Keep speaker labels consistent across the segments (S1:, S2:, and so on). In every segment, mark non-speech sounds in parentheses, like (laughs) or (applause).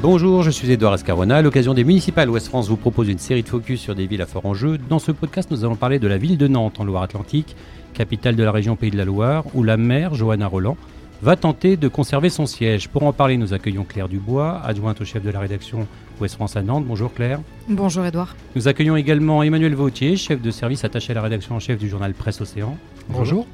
S1: Bonjour, je suis Edouard Escarona. À l'occasion des municipales, Ouest France vous propose une série de focus sur des villes à fort enjeu. Dans ce podcast, nous allons parler de la ville de Nantes en Loire-Atlantique, capitale de la région Pays de la Loire, où la maire, Johanna Roland, va tenter de conserver son siège. Pour en parler, nous accueillons Claire Dubois, adjointe au chef de la rédaction Ouest France à Nantes. Bonjour Claire.
S2: Bonjour Edouard.
S1: Nous accueillons également Emmanuel Vautier, chef de service attaché à la rédaction en chef du journal Presse Océan.
S3: Bonjour.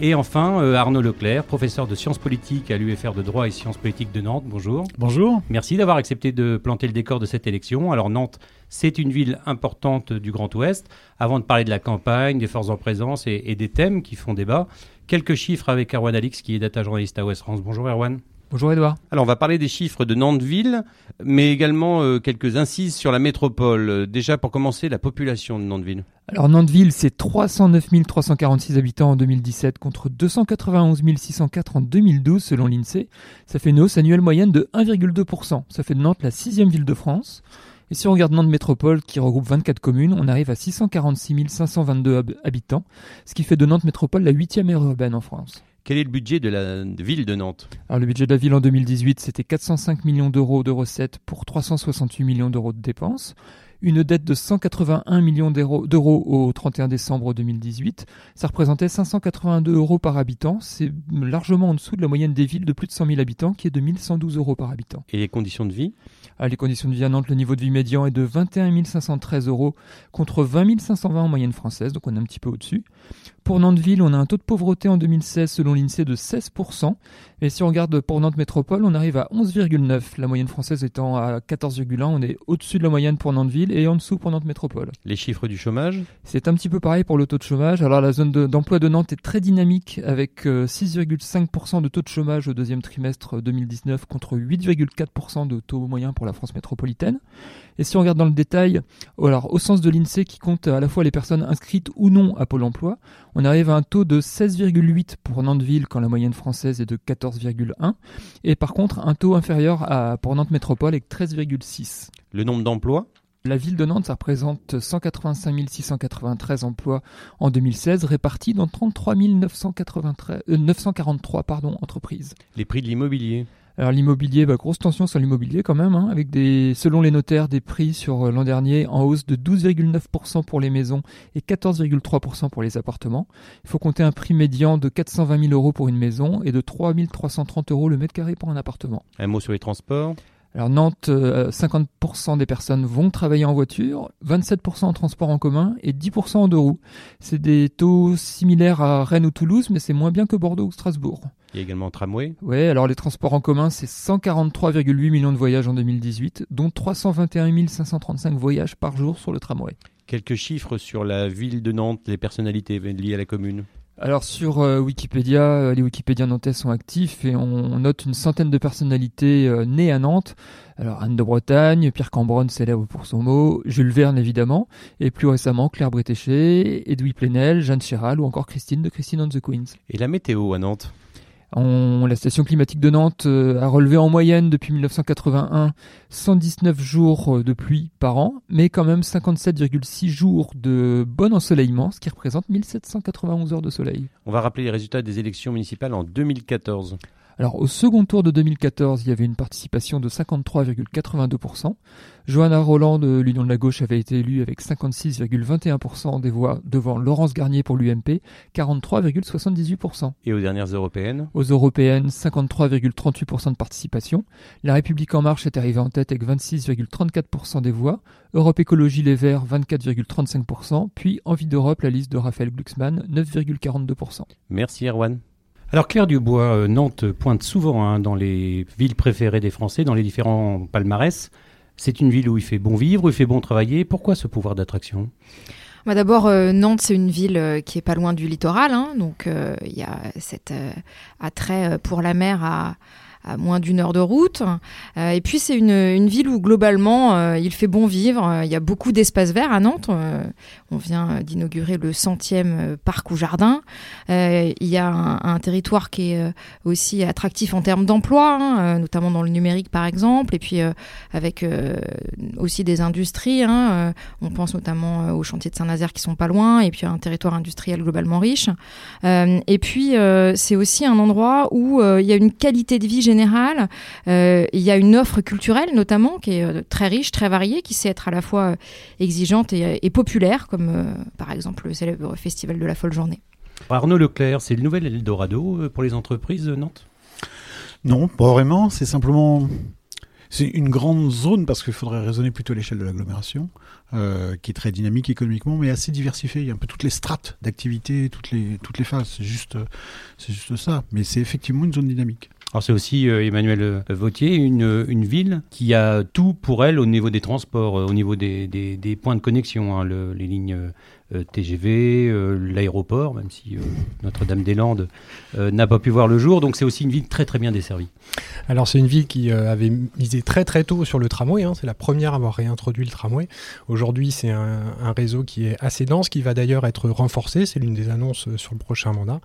S1: Et enfin, euh, Arnaud Leclerc, professeur de sciences politiques à l'UFR de droit et sciences politiques de Nantes. Bonjour.
S3: Bonjour.
S1: Merci d'avoir accepté de planter le décor de cette élection. Alors Nantes, c'est une ville importante du Grand Ouest. Avant de parler de la campagne, des forces en présence et, et des thèmes qui font débat, quelques chiffres avec Erwan Alix, qui est data journaliste à Ouest France. Bonjour Erwan.
S3: Bonjour Edouard.
S1: Alors on va parler des chiffres de Nantes-Ville, mais également euh, quelques incises sur la métropole. Euh, déjà pour commencer, la population de Nantes-Ville.
S3: Alors Nantes-Ville, c'est 309 346 habitants en 2017 contre 291 604 en 2012 selon l'INSEE. Ça fait une hausse annuelle moyenne de 1,2%. Ça fait de Nantes la sixième ville de France. Et si on regarde Nantes Métropole, qui regroupe 24 communes, on arrive à 646 522 hab- habitants, ce qui fait de Nantes Métropole la huitième aire urbaine en France.
S1: Quel est le budget de la ville de Nantes
S3: Alors le budget de la ville en 2018, c'était 405 millions d'euros de recettes pour 368 millions d'euros de dépenses. Une dette de 181 millions d'euros au 31 décembre 2018. Ça représentait 582 euros par habitant. C'est largement en dessous de la moyenne des villes de plus de 100 000 habitants, qui est de 1112 euros par habitant.
S1: Et les conditions de vie
S3: À les conditions de vie à Nantes, le niveau de vie médian est de 21 513 euros contre 20 520 en moyenne française, donc on est un petit peu au-dessus. Pour Nantes-Ville, on a un taux de pauvreté en 2016 selon l'INSEE de 16%. Et si on regarde pour Nantes Métropole, on arrive à 11,9. La moyenne française étant à 14,1. On est au-dessus de la moyenne pour Nantes-Ville et en dessous pour Nantes Métropole.
S1: Les chiffres du chômage?
S3: C'est un petit peu pareil pour le taux de chômage. Alors la zone de- d'emploi de, Nantes est très dynamique avec euh, 6,5% de taux de chômage au deuxième trimestre 2019 contre 8,4% de taux moyen pour la France métropolitaine. Et si on regarde dans le détail, alors au sens de l'INSEE qui compte à la fois les personnes inscrites ou non à Pôle emploi, on arrive à un taux de 16,8 pour Nantes-Ville quand la moyenne française est de 14,1 et par contre un taux inférieur à, pour Nantes Métropole avec 13,6.
S1: Le nombre d'emplois?
S3: La ville de Nantes, ça représente 185 693 emplois en 2016, répartis dans 33 993, euh, 943 pardon, entreprises.
S1: Les prix de l'immobilier?
S3: Alors l'immobilier, bah, grosse tension sur l'immobilier quand même, hein, avec des, selon les notaires, des prix sur euh, l'an dernier en hausse de 12,9% pour les maisons et 14,3% pour les appartements. Il faut compter un prix médian de 420 000 euros pour une maison et de 3 330 euros le mètre carré pour un appartement.
S1: Un mot sur les transports?
S3: Alors Nantes, euh, 50% des personnes vont travailler en voiture, 27% en transport en commun et 10% en deux roues. C'est des taux similaires à Rennes ou Toulouse, mais c'est moins bien que Bordeaux ou Strasbourg.
S1: Il y a également un tramway
S3: Ouais, alors les transports en commun, c'est 143,8 millions de voyages en 2018, dont 321 535 voyages par jour sur le tramway.
S1: Quelques chiffres sur la ville de Nantes, les personnalités liées à la commune
S3: Alors sur euh, Wikipédia, euh, les Wikipédias nantais sont actifs et on, on note une centaine de personnalités euh, nées à Nantes. Alors Anne de Bretagne, Pierre Cambronne célèbre pour son mot, Jules Verne évidemment, et plus récemment Claire Bretéché, Edoui Plenel, Jeanne Chéral ou encore Christine de Christine and the Queens.
S1: Et la météo à Nantes?
S3: La station climatique de Nantes euh, a relevé en moyenne depuis 1981 119 jours euh, de pluie par an, mais quand même 57,6 jours de bon ensoleillement, ce qui représente 1791 heures de soleil.
S1: On va rappeler les résultats des élections municipales en 2014.
S3: Alors au second tour de 2014, il y avait une participation de 53,82%. Johanna Roland de l'Union de la gauche avait été élue avec 56,21% des voix devant Laurence Garnier pour l'UMP, 43,78%.
S1: Et aux dernières européennes?
S3: Aux européennes, 53,38% de participation. La République en marche est arrivée en tête avec 26,34% des voix. Europe Écologie Les Verts, 24,35%. Puis Envie d'Europe, la liste de Raphaël Glucksmann, 9,42%.
S1: Merci Erwan. Alors Claire Dubois, euh, Nantes pointe souvent hein, dans les villes préférées des Français, dans les différents palmarès. C'est une ville où il fait bon vivre, où il fait bon travailler. Pourquoi ce pouvoir d'attraction?
S2: Bah D'abord, euh, Nantes, c'est une ville euh, qui est pas loin du littoral, hein, donc il y a cet attrait pour la mer à, à moins d'une heure de route. Euh, et puis c'est une, ville où globalement euh, il fait bon vivre. Euh, Il y a beaucoup d'espaces verts à Nantes. On vient d'inaugurer le centième parc ou jardin. Il y a un, territoire qui est aussi attractif en termes d'emploi, hein, notamment dans le numérique par exemple. Et puis avec aussi des industries. hein, on pense notamment aux chantiers de Saint-Nazaire qui sont pas loin. Et puis un territoire industriel globalement riche. Et puis c'est aussi un endroit où il y a une qualité de vie générale générale. il y a une offre culturelle notamment qui est très riche, très variée, qui sait être à la fois exigeante et, populaire, comme par exemple le célèbre festival de la folle journée.
S1: Arnaud Leclerc, c'est le nouvel Eldorado pour les entreprises de Nantes?
S4: Non, pas vraiment. C'est simplement c'est une grande zone parce qu'il faudrait raisonner plutôt à l'échelle de l'agglomération, euh, qui est très dynamique économiquement, mais assez diversifiée. Il y a un peu toutes les strates d'activité, toutes les, toutes les phases. C'est juste, c'est juste ça. Mais c'est effectivement une zone dynamique.
S1: Alors c'est aussi euh, Emmanuel euh, Vautier, une, une, ville qui a tout pour elle au niveau des transports, au niveau des, des, points de connexion, hein, le, les lignes euh, TGV, euh, l'aéroport, même si euh, Notre-Dame-des-Landes n'a pas pu voir le jour. Donc c'est aussi une ville très très bien desservie.
S5: Alors c'est une ville qui avait misé très très tôt sur le tramway. Hein. C'est la première à avoir réintroduit le tramway. Aujourd'hui c'est un, réseau qui est assez dense, qui va d'ailleurs être renforcé. C'est l'une des annonces sur le prochain mandat.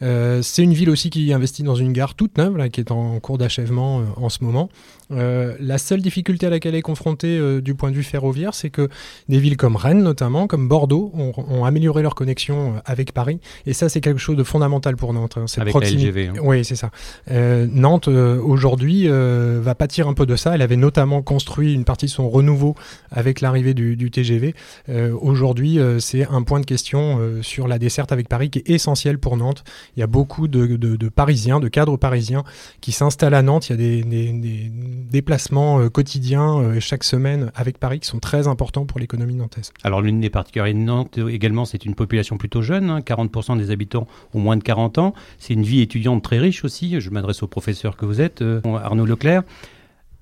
S5: c'est une ville aussi qui investit dans une gare toute neuve, qui est en cours d'achèvement en ce moment. la seule difficulté à laquelle elle est confrontée du point de vue ferroviaire, c'est que des villes comme Rennes notamment, comme Bordeaux, ont, amélioré leur connexion euh, avec Paris. Et ça, c'est quelque chose de fondamental pour Nantes.
S1: Hein, avec la LGV. Hein.
S5: Oui, c'est ça. Euh, Nantes, euh, aujourd'hui, va pâtir un peu de ça. Elle avait notamment construit une partie de son renouveau avec l'arrivée du, TGV. aujourd'hui, c'est un point de question sur la desserte avec Paris qui est essentiel pour Nantes. Il y a beaucoup de, Parisiens, de cadres parisiens qui s'installent à Nantes. Il y a des, des déplacements quotidiens chaque semaine avec Paris qui sont très importants pour l'économie nantaise.
S1: Alors, l'une des particularités de Nantes également, c'est une population plutôt jeune. 40% hein. des habitants ont moins de 40 ans. C'est une vie étudiante très riche aussi. Je m'adresse au professeur que vous êtes, euh, Arnaud Leclerc.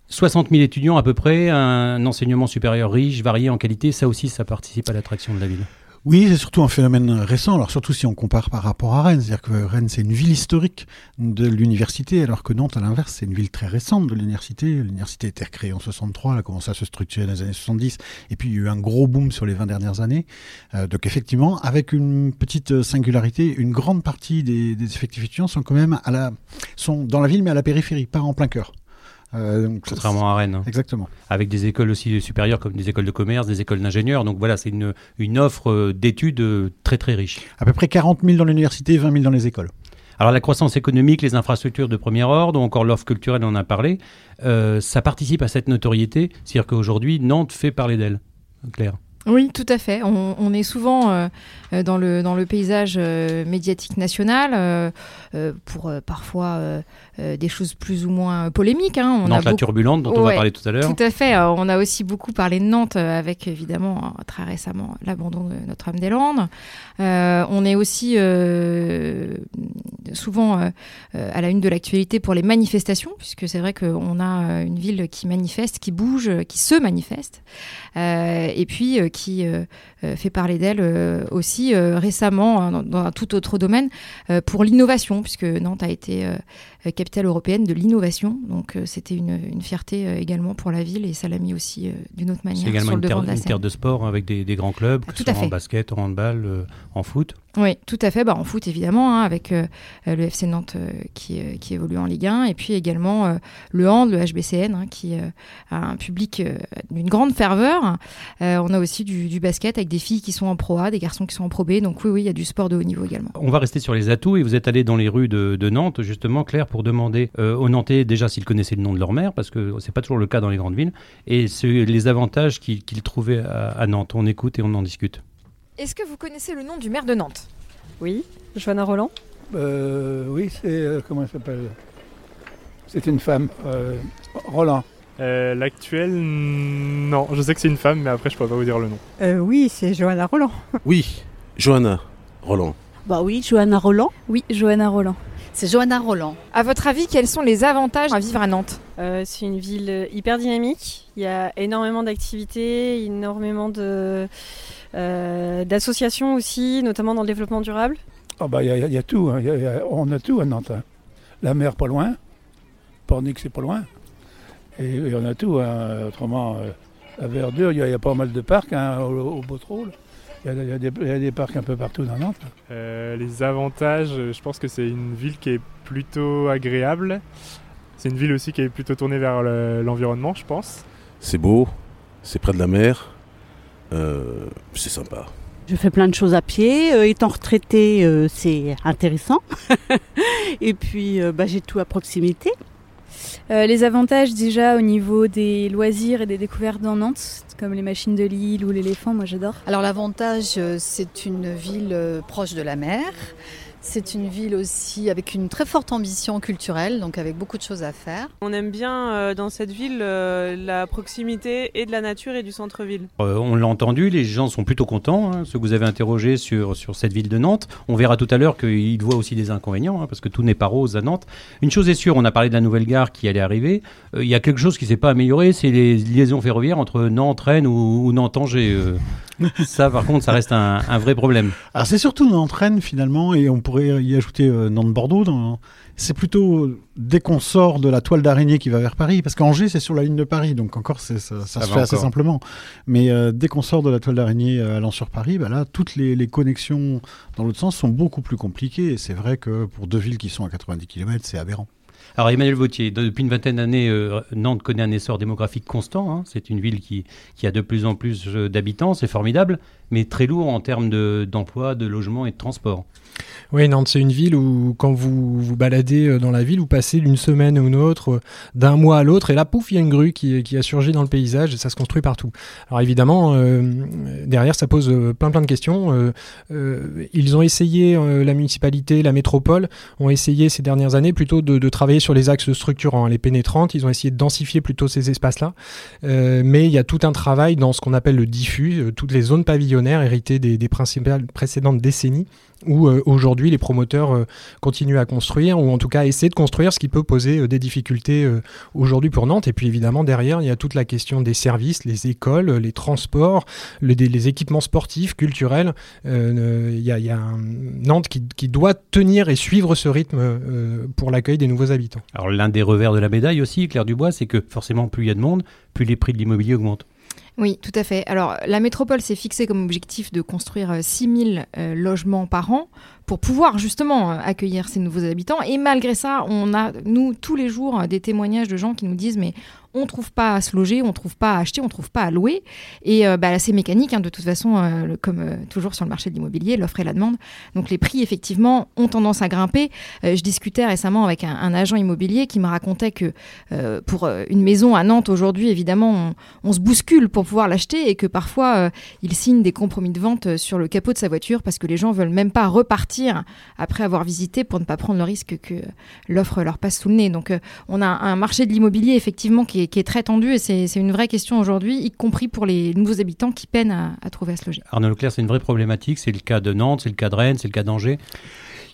S1: 60 000 étudiants à peu près, un enseignement supérieur riche, varié en qualité, ça aussi, ça participe à l'attraction de la ville.
S4: Oui, c'est surtout un phénomène récent, alors surtout si on compare par rapport à Rennes, c'est-à-dire que Rennes c'est une ville historique de l'université, alors que Nantes à l'inverse c'est une ville très récente de l'université. L'université a été recréée en 63, elle a commencé à se structurer dans les années 70, et puis il y a eu un gros boom sur les 20 dernières années. Euh, donc effectivement, avec une petite singularité, une grande partie des, des effectifs étudiants sont quand même à la, sont dans la ville mais à la périphérie, pas en plein cœur.
S1: Euh, Contrairement à Rennes. Hein.
S4: Exactement.
S1: Avec des écoles aussi supérieures comme des écoles de commerce, des écoles d'ingénieurs. Donc voilà, c'est une, une offre euh, d'études euh, très très riche.
S4: À peu près 40 000 dans l'université, 20 000 dans les écoles.
S1: Alors la croissance économique, les infrastructures de premier ordre, ou encore l'offre culturelle, on en a parlé, ça participe à cette notoriété. C'est-à-dire qu'aujourd'hui, Nantes fait parler d'elle. Claire.
S2: Oui, tout à fait. On, est souvent euh, euh, dans, le, dans le paysage euh, médiatique national pour parfois des choses plus ou moins polémiques. Hein.
S1: On Nantes la turbulente dont on va parler tout à l'heure.
S2: Tout à fait. On a aussi beaucoup parlé de Nantes avec évidemment très récemment l'abandon de Notre-Dame-des-Landes. on est aussi souvent à la une de l'actualité pour les manifestations, puisque c'est vrai qu'on a une ville qui manifeste, qui bouge, qui se manifeste. et puis qui euh, euh, fait parler d'elle euh, aussi récemment hein, dans, un tout autre domaine pour l'innovation, puisque Nantes a été capitale européenne de l'innovation. Donc c'était une, fierté également pour la ville et ça l'a mis aussi d'une autre manière.
S1: C'est également une, terre, de une terre de sport hein, avec des, grands clubs, que ce soit en basket, en handball, en foot.
S2: Oui, tout à fait. Bah, en foot, évidemment, hein, avec le FC Nantes qui, qui, évolue en Ligue 1, et puis également le hand, le HBCN, qui a un public d'une grande ferveur. on a aussi du, basket avec des filles qui sont en Pro A, des garçons qui sont en Pro B. Donc oui, oui, il y a du sport de haut niveau également.
S1: On va rester sur les atouts et vous êtes allé dans les rues de, Nantes, justement, Claire, pour demander euh, aux Nantais déjà s'ils connaissaient le nom de leur maire, parce que c'est pas toujours le cas dans les grandes villes, et les avantages qu'ils trouvaient à, Nantes. On écoute et on en discute.
S2: Est-ce que vous connaissez le nom du maire de Nantes?
S6: Oui, Joanna Roland.
S7: Euh, oui, c'est euh, comment elle s'appelle? C'est une femme, Roland.
S8: Euh, l'actuelle, non. Je sais que c'est une femme, mais après, je pourrais pas vous dire le nom.
S6: Euh, oui, c'est Johanna Roland.
S9: Oui, Johanna Roland.
S6: Bah oui, Johanna Roland.
S10: Oui, Johanna Roland.
S2: C'est Johanna Roland. À votre avis, quels sont les avantages à vivre à Nantes
S10: euh, C'est une ville hyper dynamique. Il y a énormément d'activités, énormément de, d'associations aussi, notamment dans le développement durable.
S7: Oh bah, il y, a tout. Hein. on a tout à Nantes. Hein. La mer, pas loin. Pornic, c'est pas loin. Et, on a tout. Hein. Autrement, euh, à Verdure, il y, a pas mal de parcs hein, au, au Il y, a, des, parcs un peu partout dans Nantes.
S8: Euh, les avantages, je pense que c'est une ville qui est plutôt agréable. C'est une ville aussi qui est plutôt tournée vers l'environnement, je pense.
S9: C'est beau, c'est près de la mer, euh, c'est sympa.
S6: Je fais plein de choses à pied. étant retraité, c'est intéressant. (laughs) Et puis, bah, j'ai tout à proximité.
S11: Euh, les avantages déjà au niveau des loisirs et des découvertes dans Nantes, comme les machines de Lille ou l'éléphant, moi j'adore.
S12: Alors l'avantage, euh, c'est une ville euh, proche de la mer. C'est une ville aussi avec une très forte ambition culturelle, donc avec beaucoup de choses à faire.
S13: On aime bien euh, dans cette ville euh, la proximité et de la nature et du centre-ville.
S1: Euh, on l'a entendu, les gens sont plutôt contents, hein, ceux que vous avez interrogés sur, sur cette ville de Nantes. On verra tout à l'heure qu'ils voient aussi des inconvénients, hein, parce que tout n'est pas rose à Nantes. Une chose est sûre, on a parlé de la nouvelle gare qui allait arriver. Euh, Il y a quelque chose qui s'est pas amélioré, c'est les liaisons ferroviaires entre Nantes, Rennes ou, ou Nantes-Angers. (laughs) ça, par contre, ça reste un, un vrai problème.
S4: Alors c'est surtout Nantes-Rennes finalement, et on pourrait y ajouter euh, Nantes-Bordeaux. dans- C'est plutôt dès qu'on sort de la toile d'araignée qui va vers Paris, parce qu'Angers c'est sur la ligne de Paris, donc encore ça, ça
S1: Ça
S4: se fait assez simplement. Mais euh, dès qu'on sort de la toile d'araignée euh, allant sur Paris, bah là toutes les, les connexions dans l'autre sens sont beaucoup plus compliquées. Et c'est vrai que pour deux villes qui sont à 90 km, c'est aberrant.
S1: Alors Emmanuel Vautier, de- depuis une vingtaine d'années, euh, Nantes connaît un essor démographique constant. hein. C'est une ville qui, qui a de plus en plus euh, d'habitants, c'est formidable, mais très lourd en termes de- d'emploi, de, logement et de transport.
S5: Oui, Nantes, c'est une ville où, quand vous vous baladez euh, dans la ville, vous passez d'une semaine à une autre, euh, d'un mois à l'autre, et là, pouf, il y a une grue qui, qui a surgi dans le paysage, et ça se construit partout. Alors évidemment, euh, derrière, ça pose plein plein de questions. Ils ont essayé, la municipalité, la métropole, ont essayé ces dernières années plutôt de, de travailler sur les axes structurants, hein, les pénétrantes. Ils ont essayé de densifier plutôt ces espaces-là. Mais il y a tout un travail dans ce qu'on appelle le diffus, toutes les zones pavillonnaires héritées des, principales précédentes décennies, où euh, aujourd'hui les promoteurs euh, continuent à construire, ou en tout cas essaient de construire, ce qui peut poser euh, des difficultés aujourd'hui pour Nantes. Et puis évidemment, derrière, il y a toute la question des services, les écoles, les transports, les équipements sportifs, culturels. Il y a, un Nantes qui, qui doit tenir et suivre ce rythme pour l'accueil des nouveaux habitants.
S1: Alors l'un des revers de la médaille aussi, Claire Dubois, c'est que forcément plus il y a de monde, plus les prix de l'immobilier augmentent.
S2: Oui, tout à fait. Alors, la métropole s'est fixée comme objectif de construire euh, 6000 euh, logements par an pour pouvoir justement euh, accueillir ces nouveaux habitants. Et malgré ça, on a, nous, tous les jours, euh, des témoignages de gens qui nous disent mais on trouve pas à se loger, on trouve pas à acheter, on trouve pas à louer. Et euh, bah, c'est mécanique, hein, de toute façon, euh, comme euh, toujours sur le marché de l'immobilier, l'offre et la demande. Donc les prix, effectivement, ont tendance à grimper. Euh, je discutais récemment avec un, agent immobilier qui me racontait que pour une maison à Nantes aujourd'hui, évidemment, on, on se bouscule pour pouvoir l'acheter et que parfois, il signe des compromis de vente sur le capot de sa voiture parce que les gens veulent même pas repartir après avoir visité pour ne pas prendre le risque que l'offre leur passe sous le nez. Donc, on a un marché de l'immobilier effectivement qui est, qui est très tendu et c'est c'est une vraie question aujourd'hui, y compris pour les nouveaux habitants qui peinent à, à trouver à se loger.
S1: Arnaud Leclerc, c'est une vraie problématique. C'est le cas de Nantes, c'est le cas de Rennes, c'est le cas d'Angers.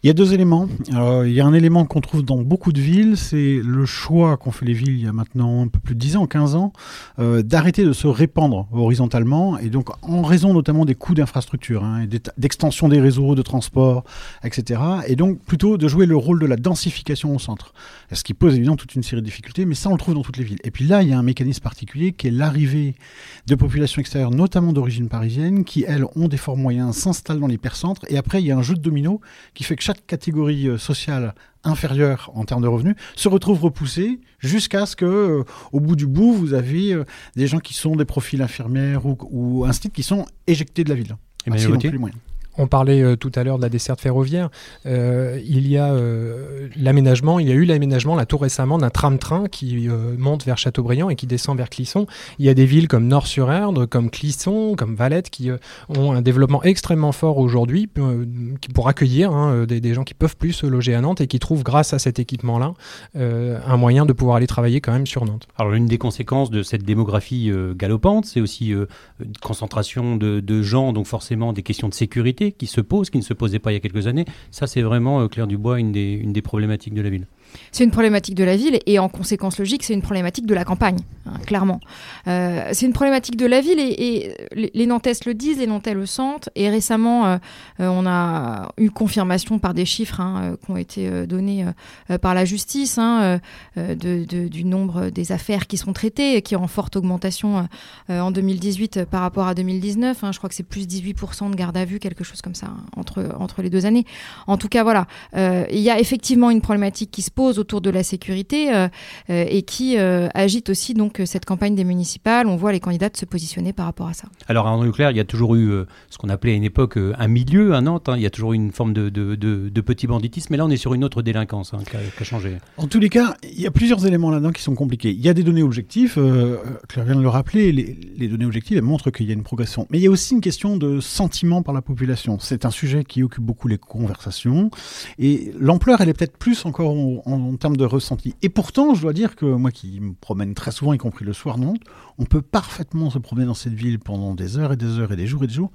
S4: Il y a deux éléments. Il y a un élément qu'on trouve dans beaucoup de villes, c'est le choix qu'ont fait les villes il y a maintenant un peu plus de 10 ans, 15 ans, euh, d'arrêter de se répandre horizontalement, et donc en raison notamment des coûts d'infrastructure, hein, d'extension des réseaux de transport, etc. Et donc plutôt de jouer le rôle de la densification au centre. Ce qui pose évidemment toute une série de difficultés, mais ça on le trouve dans toutes les villes. Et puis là, il y a un mécanisme particulier qui est l'arrivée de populations extérieures, notamment d'origine parisienne, qui elles ont des forts moyens, s'installent dans l'hypercentre, et après il y a un jeu de domino qui fait que chaque catégorie euh, sociale inférieure en termes de revenus se retrouve repoussée jusqu'à ce que, euh, au bout du bout, vous avez euh, des gens qui sont des profils infirmières ou, ou instituts qui sont éjectés de la ville. Qu'ils
S5: On parlait euh, tout à l'heure de la desserte ferroviaire. Euh, il y a euh, l'aménagement, il y a eu l'aménagement là tout récemment d'un tram-train qui monte vers Châteaubriand et qui descend vers Clisson. Il y a des villes comme Nord-sur-Erdre, comme Clisson, comme Valette qui ont un développement extrêmement fort aujourd'hui pour accueillir hein, des, gens qui peuvent plus se loger à Nantes et qui trouvent grâce à cet équipement-là un moyen de pouvoir aller travailler quand même sur Nantes.
S1: Alors l'une des conséquences de cette démographie galopante, c'est aussi une concentration de gens, donc forcément des questions de sécurité qui se posent, qui ne se posaient pas il y a quelques années. Ça, c'est vraiment, euh, Claire Dubois, une des problématiques de la ville.
S2: C'est une problématique de la ville et en conséquence logique, c'est une problématique de la campagne, hein, clairement. Euh, c'est une problématique de la ville et, les, les Nantais le disent, les Nantais le sentent. Et récemment, euh, euh, on a eu confirmation par des chiffres hein, qui ont été donnés par la justice hein, du nombre des affaires qui sont traitées, qui est en forte augmentation en 2018 par rapport à 2019. hein. je crois que c'est plus 18% de garde à vue, quelque chose comme ça, entre, entre les deux années. En tout cas, voilà, il y a effectivement une problématique qui se pose autour de la sécurité et qui agite aussi donc cette campagne des municipales. On voit les candidats se positionner par rapport à ça.
S1: Alors, en nucléaire, il y a toujours eu euh, ce qu'on appelait à une époque euh, un milieu à Nantes. hein. Il y a toujours eu une forme de, de, de- de petit banditisme. Mais là, on est sur une autre délinquance hein, qui, a, changé.
S4: En tous les cas, il y a plusieurs éléments là-dedans qui sont compliqués. Il y a des données objectives, euh, Claire vient de le rappeler, les, les données objectives elles montrent qu'il y a une progression. Mais il y a aussi une question de sentiment par la population. C'est un sujet qui occupe beaucoup les conversations. Et l'ampleur, elle est peut-être plus encore en, en- en termes de ressenti. Et pourtant, je dois dire que moi qui me promène très souvent, y compris le soir Nantes, on peut parfaitement se promener dans cette ville pendant des heures et des heures et des jours et des jours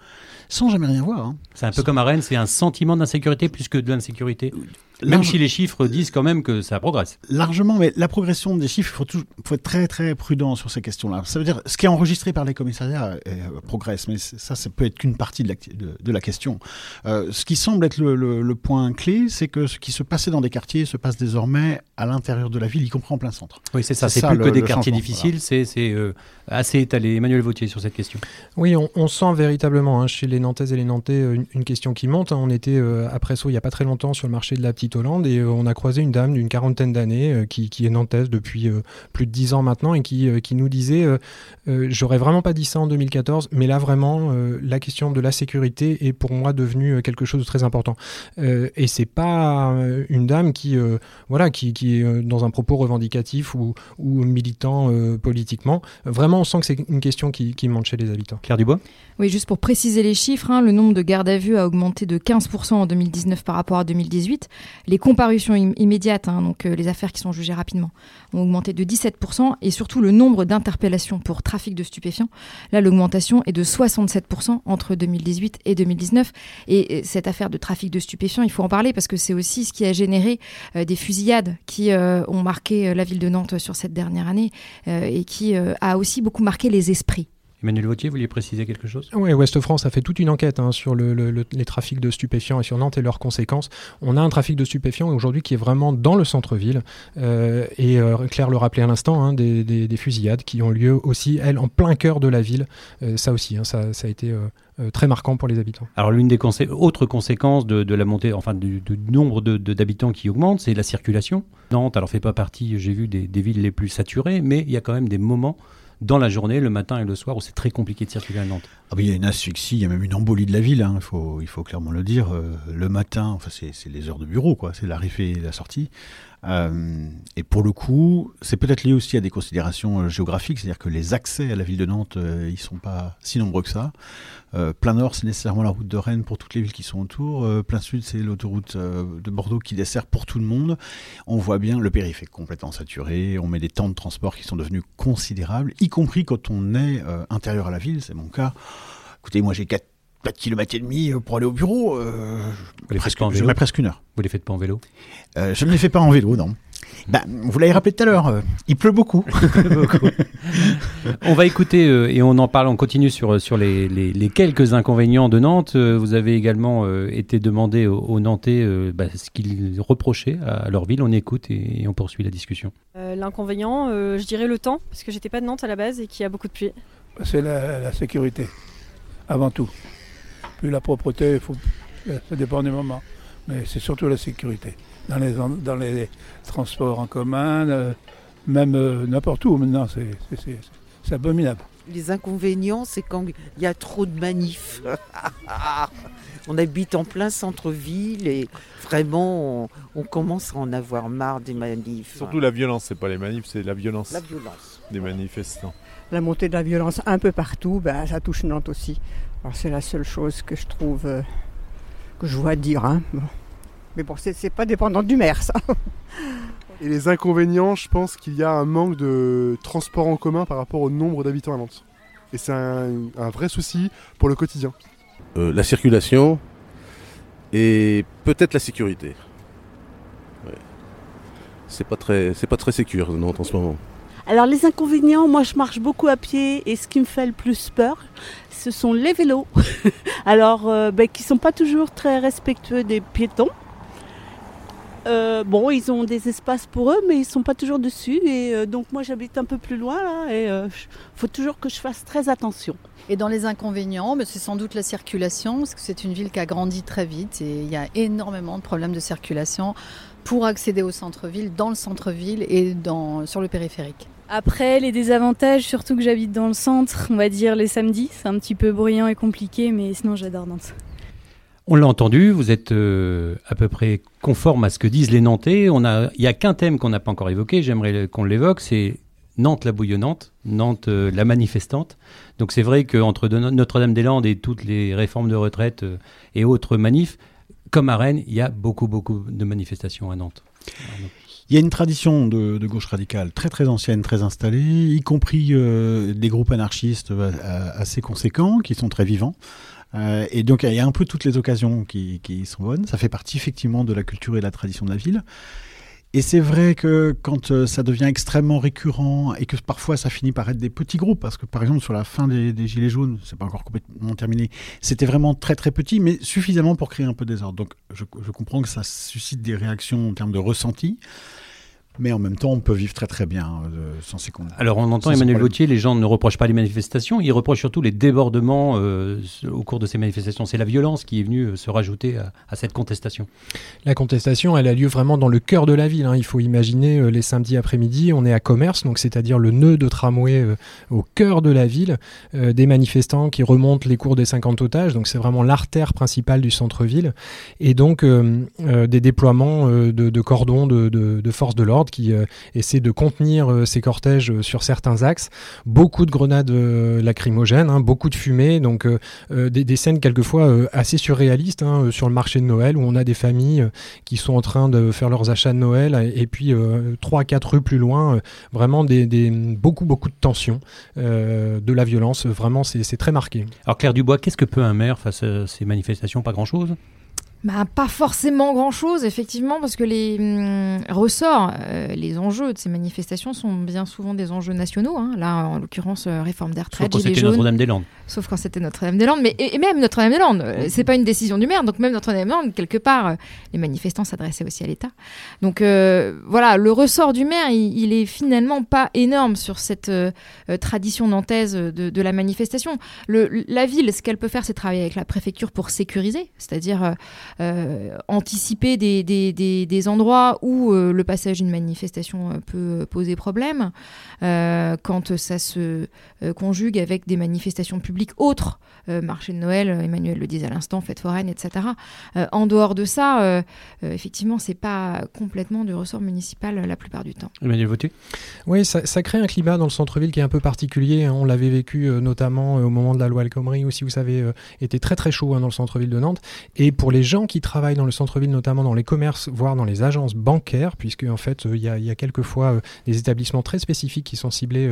S4: sans jamais rien voir. hein.
S1: C'est un peu comme à Rennes, c'est un sentiment d'insécurité plus que de l'insécurité. Même
S4: Large-
S1: si les chiffres disent quand même que ça progresse.
S4: Largement, mais la progression des chiffres, il faut, être très très prudent sur ces questions-là. Ça veut dire, ce qui est enregistré par les commissariats euh, progresse, mais ça, ça peut être qu'une partie de la, de, de la question. Euh, ce qui semble être le, le- le point clé, c'est que ce qui se passait dans des quartiers se passe désormais à l'intérieur de la ville, y compris en plein centre.
S1: Oui, c'est ça. C'est plus
S4: le-
S1: que des quartiers difficiles, c'est c'est, euh, assez étalé. Emmanuel Vautier sur cette question.
S5: Oui, on, on sent véritablement hein, chez les Nantaises et les Nantais une, une question qui monte. hein. On était euh, à Presso il n'y a pas très longtemps sur le marché de la Petite Hollande et euh, on a croisé une dame d'une quarantaine d'années euh, qui, qui est nantaise depuis euh, plus de dix ans maintenant et qui, euh, qui nous disait euh, euh, J'aurais vraiment pas dit ça en 2014, mais là vraiment, euh, la question de la sécurité est pour moi devenue euh, quelque chose de très important. Euh, et c'est pas euh, une dame qui, euh, voilà, qui, qui est dans un propos revendicatif ou, ou militant euh, politiquement. Vraiment, on sent que c'est une question qui, qui monte chez les habitants.
S1: Claire Dubois?
S2: Oui, juste pour préciser les chiffres, hein, le nombre de gardes à vue a augmenté de 15% en 2019 par rapport à 2018. Les comparutions im- immédiates, hein, donc euh, les affaires qui sont jugées rapidement, ont augmenté de 17%. Et surtout, le nombre d'interpellations pour trafic de stupéfiants, là, l'augmentation est de 67% entre 2018 et 2019. Et cette affaire de trafic de stupéfiants, il faut en parler parce que c'est aussi ce qui a généré euh, des fusillades qui euh, ont marqué la ville de Nantes sur cette dernière année et qui a aussi beaucoup marqué les esprits.
S1: Emmanuel Vautier, vous vouliez préciser quelque chose?
S5: Oui, Ouest France a fait toute une enquête hein, sur le- le- le- les trafics de stupéfiants et sur Nantes et leurs conséquences. On a un trafic de stupéfiants aujourd'hui qui est vraiment dans le centre-ville. Euh, et euh, Claire le rappelait à l'instant, hein, des, des- des fusillades qui ont lieu aussi, elles, en plein cœur de la ville. Euh, ça aussi, hein, ça, ça a été très marquant pour les habitants.
S1: Alors l'une des consé- autres conséquences de, de la montée, enfin du, du nombre de- de- d'habitants qui augmente, c'est la circulation. Nantes, alors fait pas partie, j'ai vu des, des villes les plus saturées, mais il y a quand même des moments dans la journée, le matin et le soir, où c'est très compliqué de circuler à Nantes.
S4: Ah il y a une asphyxie, il y a même une embolie de la ville, hein, il, faut, il faut clairement le dire. Euh, le matin, enfin, c'est c'est les heures de bureau, quoi, c'est l'arrivée et la sortie. Euh, et pour le coup, c'est peut-être lié aussi à des considérations euh, géographiques, c'est-à-dire que les accès à la ville de Nantes, euh, ils sont pas si nombreux que ça. Plein nord, c'est nécessairement la route de Rennes pour toutes les villes qui sont autour. Plein sud, c'est l'autoroute de Bordeaux qui dessert pour tout le monde. On voit bien, le périph' est complètement saturé. On met des temps de transport qui sont devenus considérables, y compris quand on est intérieur à la ville. C'est mon cas. Écoutez, moi j'ai 4, 4 km et demi pour aller au bureau. Euh, presque,
S1: pas en
S4: je mets presque une heure.
S1: Vous les faites pas en vélo
S4: Euh, Je ne les fais pas en vélo, non. Ben, vous l'avez rappelé tout à l'heure, euh, il pleut beaucoup. (laughs)
S1: On va écouter euh, et on en parle, on continue sur, sur les, les- les quelques inconvénients de Nantes. Euh, vous avez également euh, été demandé aux, aux Nantais euh, bah, ce qu'ils reprochaient à leur ville. On écoute et, et on poursuit la discussion.
S10: Euh, L'inconvénient, euh, je dirais le temps, parce que j'étais pas de Nantes à la base et qu'il y a beaucoup de pluie.
S7: C'est la, la sécurité, avant tout. Puis la propreté, il faut, ça dépend des moments. Mais c'est surtout la sécurité. Dans les, en- dans les transports en commun, euh, même euh, n'importe où maintenant, c'est abominable.
S14: Les inconvénients, c'est quand il y a trop de manifs. (laughs) on habite en plein centre-ville et vraiment, on, on commence à en avoir marre des manifs.
S15: Surtout la violence, c'est pas les manifs, c'est la violence.
S14: La violence.
S15: Des manifestants.
S16: La montée de la violence un peu partout, ben, ça touche Nantes aussi. Alors c'est la seule chose que je trouve euh, que je vois dire. hein. Bon. Mais bon, c'est c'est pas dépendant du maire, ça.
S17: Et les inconvénients, je pense qu'il y a un manque de transport en commun par rapport au nombre d'habitants à Nantes. Et c'est un, un vrai souci pour le quotidien.
S9: Euh, la circulation et peut-être la sécurité. Ouais. C'est pas très, c'est pas très sécure Nantes en ce moment.
S6: Alors les inconvénients, moi je marche beaucoup à pied et ce qui me fait le plus peur, ce sont les vélos. (laughs) Alors euh, ben, qui sont pas toujours très respectueux des piétons. Euh, bon, ils ont des espaces pour eux, mais ils sont pas toujours dessus. Et euh, donc moi j'habite un peu plus loin et il faut toujours que je fasse très attention.
S12: Et dans les inconvénients, ben, c'est sans doute la circulation, parce que c'est une ville qui a grandi très vite et il y a énormément de problèmes de circulation pour accéder au centre-ville, dans le centre-ville et dans, sur le périphérique.
S11: Après, les désavantages, surtout que j'habite dans le centre, on va dire les samedis, c'est un petit peu bruyant et compliqué, mais sinon j'adore Nantes.
S1: On l'a entendu, vous êtes euh, à peu près conforme à ce que disent les Nantais. Il n'y a qu'un thème qu'on n'a pas encore évoqué, j'aimerais qu'on l'évoque, c'est Nantes la bouillonnante, Nantes euh, la manifestante. Donc c'est vrai qu'entre de- Notre-Dame-des-Landes et toutes les réformes de retraite euh, et autres manifs, comme à Rennes, il y a beaucoup, beaucoup de manifestations à Nantes.
S4: Il y a une tradition de, gauche radicale très très ancienne, très installée, y compris euh, des groupes anarchistes euh, assez conséquents, qui sont très vivants. Euh, et donc il y a un peu toutes les occasions qui sont bonnes. Ça fait partie effectivement de la culture et de la tradition de la ville. Et c'est vrai que quand euh, ça devient extrêmement récurrent et que parfois ça finit par être des petits groupes, parce que par exemple sur la fin des, Gilets jaunes, c'est pas encore complètement terminé, c'était vraiment très très petit, mais suffisamment pour créer un peu de désordre. Donc je, je comprends que ça suscite des réactions en termes de ressenti, mais en même temps on peut vivre très très bien euh, sans ces con-
S1: Alors on entend Emmanuel. Vautier, les gens ne reprochent pas les manifestations, ils reprochent surtout les débordements euh, au cours de ces manifestations. C'est la violence qui est venue euh, se rajouter à, à cette contestation.
S5: La contestation, elle a lieu vraiment dans le cœur de la ville. hein. Il faut imaginer euh, les samedis après-midi, on est à Commerce, donc c'est-à-dire le nœud de tramway euh, au cœur de la ville, euh, des manifestants qui remontent les cours des 50 otages, donc c'est vraiment l'artère principale du centre-ville, et donc euh, euh, des déploiements euh, de, de cordons de, de- de forces de l'ordre qui euh, essaient de contenir euh, ces cortèges euh, sur certains axes. Beaucoup de grenades euh, lacrymogènes, hein, beaucoup de fumée, donc euh, euh, des, scènes quelquefois euh, assez surréalistes hein, euh, sur le marché de Noël où on a des familles euh, qui sont en train de faire leurs achats de Noël et, puis euh, trois quatre rues plus loin, euh, vraiment beaucoup beaucoup de tensions, euh, de la violence. Vraiment, c'est très marqué.
S1: Alors Claire Dubois, qu'est-ce que peut un maire face à ces manifestations? Pas grand-chose
S2: Bah, pas forcément grand-chose, effectivement, parce que les hum, ressorts, euh, les enjeux de ces manifestations sont bien souvent des enjeux nationaux. hein. Là, en l'occurrence, euh, réforme des
S1: Sauf
S2: retraites,
S1: quand
S2: gilets
S1: c'était. Notre-Dame-des-Landes.
S2: Sauf quand c'était Notre-Dame-des-Landes. Mais et, et même Notre-Dame-des-Landes, euh, c'est pas une décision du maire. Donc même Notre-Dame-des-Landes, quelque part, les manifestants s'adressaient aussi à l'État. Donc voilà, le ressort du maire, il, il est finalement pas énorme sur cette tradition nantaise de, de la manifestation. Le, la ville, ce qu'elle peut faire, c'est travailler avec la préfecture pour sécuriser, c'est-à-dire anticiper des, des, des, des endroits où euh, le passage d'une manifestation euh, peut poser problème. Euh, quand ça se euh, conjugue avec des manifestations publiques autres, euh, marché de Noël, euh, Emmanuel le disait à l'instant, fête foraine, etc. Euh, en dehors de ça, euh, euh, effectivement, c'est pas complètement du ressort municipal euh, la plupart du temps.
S1: Emmanuel Vautier
S5: Oui, ça, ça crée un climat dans le centre-ville qui est un peu particulier. hein. On l'avait vécu euh, notamment euh, au moment de la loi El Khomri, aussi, vous savez, euh, était très très chaud hein, dans le centre-ville de Nantes. Et pour les gens qui travaillent dans le centre-ville, notamment dans les commerces, voire dans les agences bancaires, puisque en fait, euh, il y, a, quelquefois euh, des établissements très spécifiques qui sont ciblés,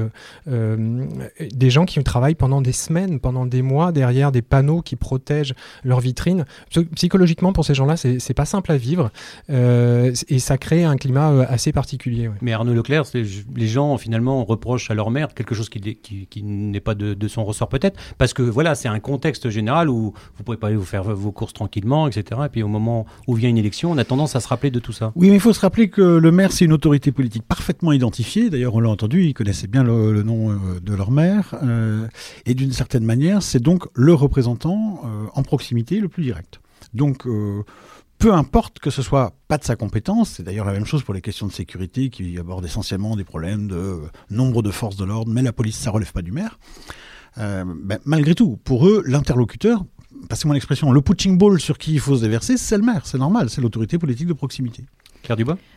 S5: euh, des gens qui travaillent pendant des semaines, pendant des mois derrière des panneaux qui protègent leur vitrine. Psy- Psychologiquement, pour ces gens-là, c'est pas simple à vivre et ça crée un climat assez particulier.
S1: Mais Arnaud Leclerc, les gens finalement reprochent à leur maire quelque chose qui n'est pas de, de son ressort peut-être, parce que voilà, c'est un contexte général où vous pouvez pas aller vous faire vos courses tranquillement, etc. Et puis au moment où vient une élection, on a tendance à se rappeler de tout ça.
S4: Oui, mais il faut se rappeler que le maire, c'est une autorité politique parfaitement identifiée. D'ailleurs, on l'a entendu, ils connaissaient bien le, nom euh, de leur maire. euh, et d'une certaine manière, c'est donc le représentant euh, en proximité le plus direct. Donc, peu importe que ce soit pas de sa compétence, c'est d'ailleurs la même chose pour les questions de sécurité qui abordent essentiellement des problèmes de nombre de forces de l'ordre, mais la police, ça relève pas du maire. Ben, malgré tout, pour eux, l'interlocuteur, passez-moi l'expression, le punching ball sur qui il faut se déverser, c'est le maire, c'est normal, c'est l'autorité politique de proximité.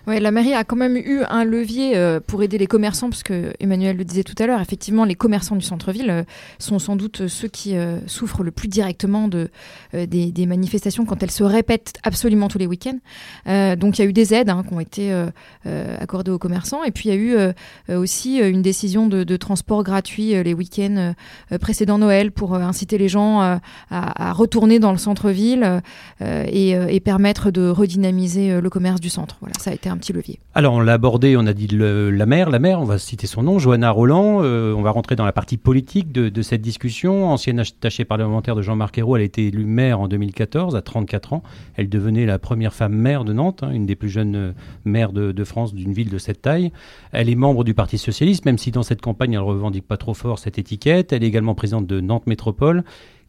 S2: Ouais, la mairie a quand même eu un levier euh, pour aider les commerçants, parce Emmanuel le disait tout à l'heure, effectivement, les commerçants du centre-ville euh, sont sans doute ceux qui euh, souffrent le plus directement de, euh, des, manifestations quand elles se répètent absolument tous les week-ends. Euh, donc il y a eu des aides hein, qui ont été euh, euh, accordées aux commerçants, et puis il y a eu euh, euh, aussi euh, une décision de, transport gratuit euh, les week-ends euh, précédents Noël pour euh, inciter les gens euh, à, retourner dans le centre-ville euh, et, euh, et permettre de redynamiser euh, le commerce du centre. Ça a été un petit levier.
S1: Alors on l'a abordé, on a dit la maire, la maire, on va citer son nom, Johanna Roland. euh, on va rentrer dans la partie politique de, de cette discussion. Ancienne attachée parlementaire de Jean-Marc Ayrault, elle a été élue maire en 2014 à 34 ans. Elle devenait la première femme maire de Nantes, hein, une des plus jeunes euh, maires de, de France d'une ville de cette taille. Elle est membre du Parti socialiste, même si dans cette campagne elle ne revendique pas trop fort cette étiquette. Elle est également présidente de Nantes Métropole.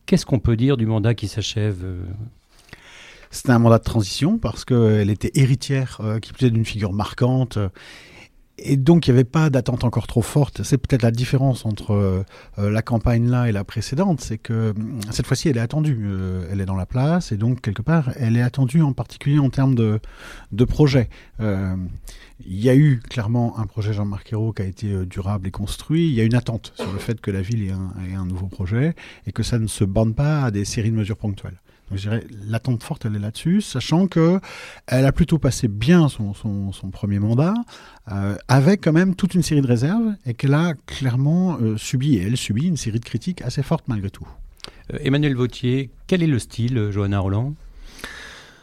S1: Qu'est-ce qu'on peut dire du mandat qui s'achève euh,
S4: C'était un mandat de transition parce qu'elle était héritière, euh, qui plus d'une figure marquante. euh, et donc, il n'y avait pas d'attente encore trop forte. C'est peut-être la différence entre euh, euh, la campagne là et la précédente, c'est que hum, cette fois-ci, elle est attendue. Euh, elle est dans la place et donc, quelque part, elle est attendue en particulier en termes de, de projet. Euh, il y a eu clairement un projet Jean-Marc Ayrault qui a été euh, durable et construit. Il y a une attente sur le fait que la ville ait un, ait un nouveau projet et que ça ne se bande pas à des séries de mesures ponctuelles. Je dirais l'attente forte, elle est là-dessus, sachant que elle a plutôt passé bien son, premier mandat, euh, avec quand même toute une série de réserves, et qu'elle a clairement euh, subi, et elle subit une série de critiques assez fortes malgré tout.
S1: Euh, Emmanuel Vautier, quel est le style, Johanna Roland?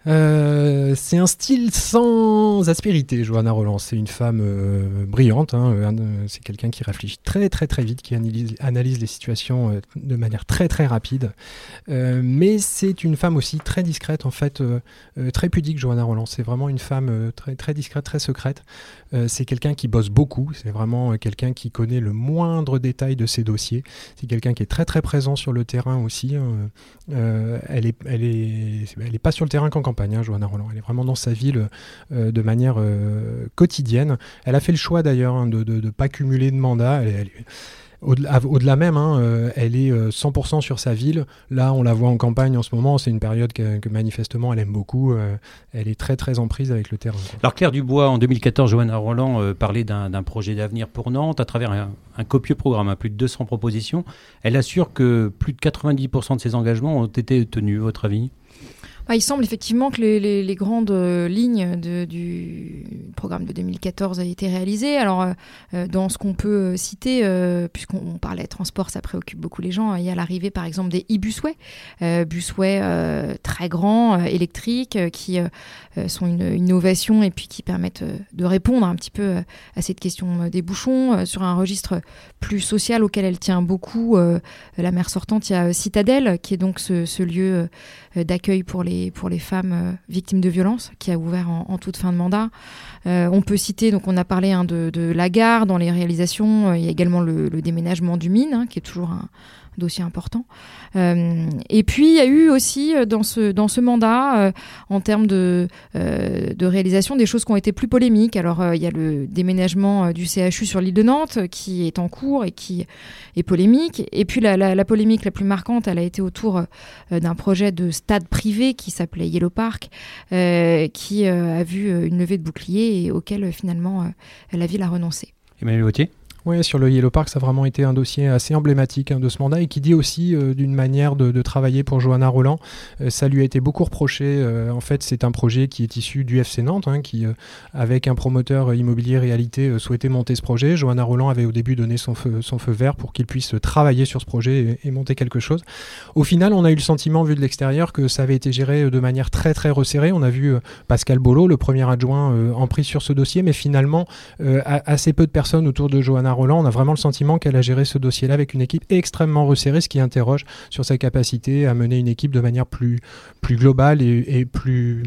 S5: Euh, c'est un style sans aspérité, Johanna Roland. C'est une femme euh, brillante. hein, euh, c'est quelqu'un qui réfléchit très très très vite, qui analyse, les situations de manière très très rapide. Mais c'est une femme aussi très discrète, en fait, très pudique, Johanna Roland. C'est vraiment une femme très très discrète, très secrète. Euh, c'est quelqu'un qui bosse beaucoup. C'est vraiment euh, quelqu'un qui connaît le moindre détail de ses dossiers. C'est quelqu'un qui est très très présent sur le terrain aussi. hein. Euh, elle est elle est elle est pas sur le terrain qu'en campagne, hein, Johanna Roland. Elle est vraiment dans sa ville de manière quotidienne. Elle a fait le choix d'ailleurs hein, de ne pas cumuler de mandats. Elle, elle au-delà, même, hein, euh, elle est euh, 100% sur sa ville. Là, on la voit en campagne en ce moment. C'est une période que, manifestement elle aime beaucoup. Euh, elle est très très en prise avec le terrain.
S1: Alors Claire Dubois, en 2014, Johanna Roland euh, parlait d'un projet d'avenir pour Nantes à travers un, copieux programme à plus de 200 propositions. Elle assure que plus de 90% de ses engagements ont été tenus, votre avis?
S2: Il semble effectivement que les, grandes euh, lignes du programme de 2014 aient été réalisées. Alors, euh, euh, dans ce qu'on peut citer, puisqu'on on parlait transport, ça préoccupe beaucoup les gens, il y a l'arrivée par exemple des e-busways, busways très grands, électriques, qui sont une innovation et puis qui permettent de répondre un petit peu à cette question des bouchons sur un registre plus social auquel elle tient beaucoup. la maire sortante, il y a Citadelle, qui est donc ce, lieu d'accueil pour les, pour les femmes euh, victimes de violences, qui a ouvert en, toute fin de mandat. Euh, on peut citer, donc on a parlé hein, de, la gare dans les réalisations, euh, il y a également le, le déménagement du mine, hein, qui est toujours un dossier important. Euh, et puis il y a eu aussi euh, dans ce, dans ce mandat, euh, en termes de, de réalisation, des choses qui ont été plus polémiques. Alors il y a le déménagement du CHU sur l'île de Nantes qui est en cours et qui est polémique. Et puis la, la- polémique la plus marquante, elle a été autour d'un projet de stade privé qui s'appelait Yellow Park, qui a vu une levée de bouclier et auquel finalement la ville a renoncé.
S1: Emmanuel Vautier?
S5: Oui, sur le Yellow Park, ça a vraiment été un dossier assez emblématique hein, de ce mandat et qui dit aussi euh, d'une manière de, travailler pour Johanna Roland. Euh, ça lui a été beaucoup reproché. Euh, en fait, c'est un projet qui est issu du FC Nantes, hein, qui, avec un promoteur immobilier réalité, souhaitait monter ce projet. Johanna Roland avait au début donné son feu, vert pour qu'il puisse travailler sur ce projet et, monter quelque chose. Au final, on a eu le sentiment, vu de l'extérieur, que ça avait été géré de manière très très resserrée. On a vu Pascal Bolo, le premier adjoint, en prise sur ce dossier, mais finalement, assez peu de personnes autour de Johanna Roland. On a vraiment le sentiment qu'elle a géré ce dossier-là avec une équipe extrêmement resserrée, ce qui interroge sur sa capacité à mener une équipe de manière plus, globale et plus,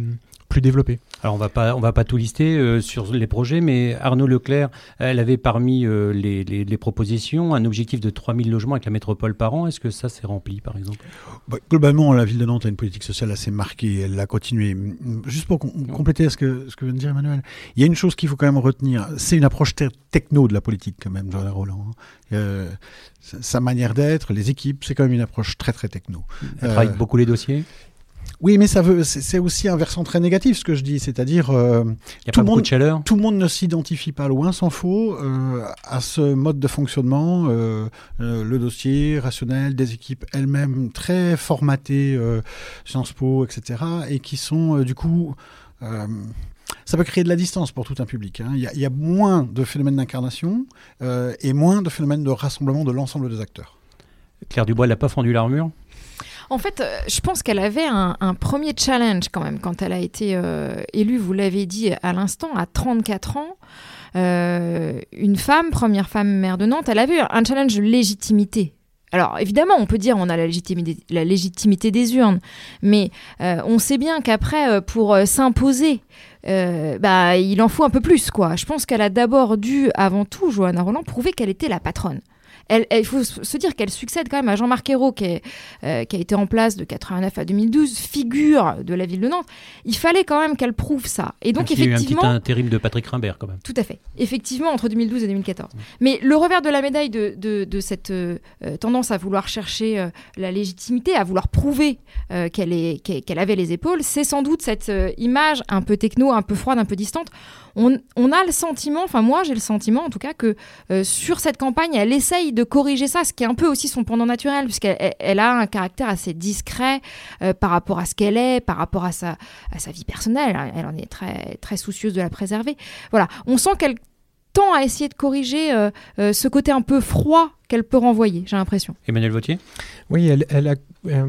S5: plus développée.
S1: Alors on va pas on va pas tout lister euh, sur les projets, mais Arnaud Leclerc, elle avait parmi euh, les, les- les propositions un objectif de 3000 logements avec la métropole par an. Est-ce que ça s'est rempli par exemple?
S4: Bah, globalement, la ville de Nantes a une politique sociale assez marquée. Elle l'a continué. Juste pour com- compléter ce que, ce que vient de dire Emmanuel, il y a une chose qu'il faut quand même retenir. C'est une approche te- techno de la politique, quand même, Johanna Roland. hein. Euh, sa sa manière d'être, les équipes, c'est quand même une approche très, très techno.
S1: Elle travaille beaucoup les dossiers?
S4: Oui, mais ça veut, c'est aussi un versant très négatif, ce que je dis. C'est-à-dire, euh, tout le monde,
S1: de chaleur
S4: tout le monde ne s'identifie pas loin, s'en faut, euh, à ce mode de fonctionnement, euh, le dossier rationnel des équipes elles-mêmes très formatées, Sciences Po, etc., et qui sont du coup ça peut créer de la distance pour tout un public. hein. Il y, a- il y a moins de phénomènes d'incarnation et moins de phénomènes de rassemblement de l'ensemble des acteurs.
S1: Claire Dubois, n'a pas fendu l'armure?
S2: En fait, euh, je pense qu'elle avait un, premier challenge quand même quand elle a été euh, élue, vous l'avez dit à l'instant, à 34 ans. Euh, une femme, première femme maire de Nantes, elle avait un challenge de légitimité. Alors évidemment, on peut dire on a la légitimité, la légitimité des urnes, mais on sait bien qu'après, pour s'imposer, bah, il en faut un peu plus. quoi. Je pense qu'elle a d'abord dû, avant tout, Johanna Roland, prouver qu'elle était la patronne. Elle, il faut se dire qu'elle succède quand même à Jean-Marc Ayrault, qui, est, euh, qui a été en place de 89 à 2012, figure de la ville de Nantes. Il fallait quand même qu'elle prouve ça. Et donc,
S1: Même s'il y a eu un
S2: effectivement.
S1: petit intérim de Patrick Rimbert quand même.
S2: Tout à fait. Effectivement, entre 2012 et 2014. Mais le revers de la médaille de, de- de cette euh, euh, tendance à vouloir chercher euh, la légitimité, à vouloir prouver qu'elle avait les épaules, c'est sans doute cette image un peu techno, un peu froide, un peu distante. On, on a le sentiment, enfin moi j'ai le sentiment en tout cas que sur cette campagne, elle essaye de corriger ça, ce qui est un peu aussi son pendant naturel, puisqu'elle elle- a un caractère assez discret euh, par rapport à ce qu'elle est, par rapport à sa, à sa vie personnelle. hein. Elle en est très, très soucieuse de la préserver. Voilà, on sent qu'elle tend à essayer de corriger euh, euh, ce côté un peu froid qu'elle peut renvoyer, j'ai l'impression.
S1: Emmanuel Vautier?
S5: Oui, elle, elle a,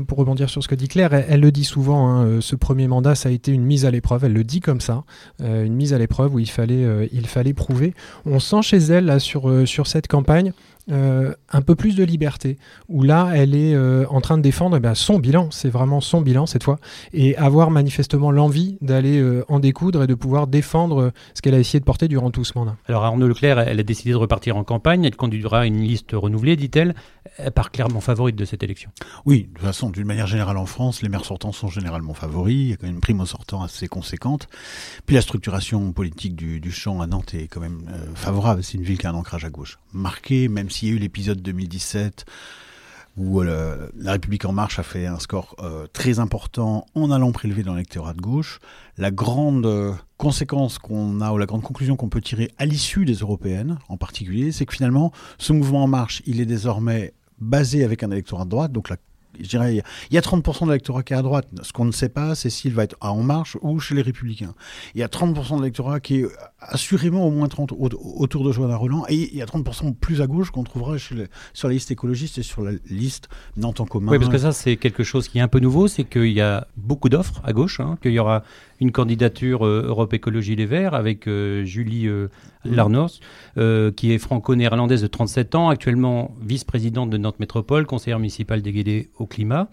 S5: pour rebondir sur ce que dit Claire, elle, elle le dit souvent, hein, ce premier mandat, ça a été une mise à l'épreuve, elle le dit comme ça, euh, une mise à l'épreuve où il fallait, euh, il fallait prouver. On sent chez elle, là, sur, euh, sur cette campagne, euh, un peu plus de liberté, où là, elle est euh, en train de défendre eh ben, son bilan, c'est vraiment son bilan cette fois, et avoir manifestement l'envie d'aller euh, en découdre et de pouvoir défendre euh, ce qu'elle a essayé de porter durant tout ce mandat.
S1: Alors Arnaud Leclerc, elle a décidé de repartir en campagne. Elle conduira une liste renouvelée, dit-elle. Elle part clairement favorite de cette élection.
S4: Oui, de toute façon, d'une manière générale en France, les maires sortants sont généralement favoris. Il y a quand même une prime au sortant assez conséquente. Puis la structuration politique du, du champ à Nantes est quand même euh, favorable. C'est une ville qui a un ancrage à gauche marqué, même s'il y a eu l'épisode 2017 où euh, la République en marche a fait un score euh, très important en allant prélever dans l'électorat de gauche. La grande euh, conséquence qu'on a, ou la grande conclusion qu'on peut tirer à l'issue des européennes en particulier, c'est que finalement, ce mouvement en marche, il est désormais basé avec un électorat de droite, donc la je dirais, il y a 30% de l'électorat qui est à droite. Ce qu'on ne sait pas, c'est s'il va être à En Marche ou chez les Républicains. Il y a 30% de l'électorat qui est assurément au moins 30 au- autour de Joanna Roland. Et il y a 30% plus à gauche qu'on trouvera sur la liste écologiste et sur la liste Nantes en commun.
S1: Oui, parce que ça, c'est quelque chose qui est un peu nouveau, c'est qu'il y a beaucoup d'offres à gauche, hein, qu'il y aura une candidature euh, Europe Écologie Les Verts avec euh, Julie euh, Larnos, euh, qui est franco-néerlandaise de 37 ans, actuellement vice-présidente de Nantes Métropole, conseillère municipale déléguée au climat.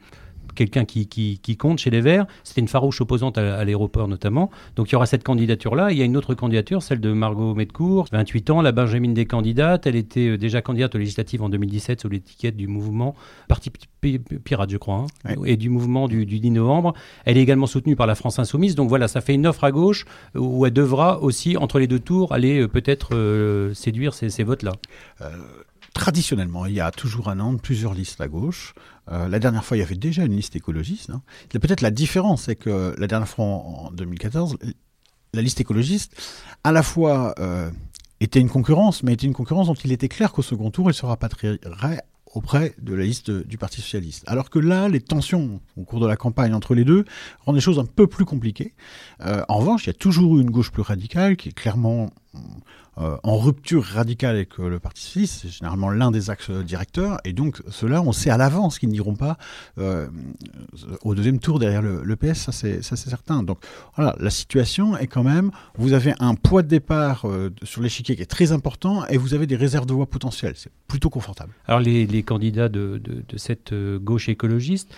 S1: Quelqu'un qui, qui, qui compte chez les Verts. C'était une farouche opposante à, à l'aéroport notamment. Donc il y aura cette candidature-là. Il y a une autre candidature, celle de Margot Medcourt, 28 ans, la Benjamine des candidates. Elle était euh, déjà candidate aux législatives en 2017 sous l'étiquette du mouvement Parti Pirate, je crois, hein, et du mouvement du, du 10 novembre. Elle est également soutenue par la France Insoumise. Donc voilà, ça fait une offre à gauche euh, où elle devra aussi, entre les deux tours, aller euh, peut-être euh, séduire ces, ces votes-là.
S4: Euh, traditionnellement, il y a toujours à Nantes plusieurs listes à gauche. Euh, la dernière fois, il y avait déjà une liste écologiste. hein. Peut-être la différence, c'est que la dernière fois, en en 2014, la liste écologiste, à la fois, euh, était une concurrence, mais était une concurrence dont il était clair qu'au second tour, il se rapatrierait auprès de la liste du Parti Socialiste. Alors que là, les tensions au cours de la campagne entre les deux rendent les choses un peu plus compliquées. Euh, en revanche, il y a toujours eu une gauche plus radicale qui est clairement euh, en rupture radicale avec euh, le Parti Socialiste, c'est généralement l'un des axes euh, directeurs, et donc ceux-là, on sait à l'avance qu'ils n'iront pas au deuxième tour derrière le, PS, ça c'est certain. Donc voilà, la situation est quand même, vous avez un poids de départ sur l'échiquier qui est très important, et vous avez des réserves de voix potentielles, c'est plutôt confortable.
S1: Alors les, candidats de, cette gauche écologiste,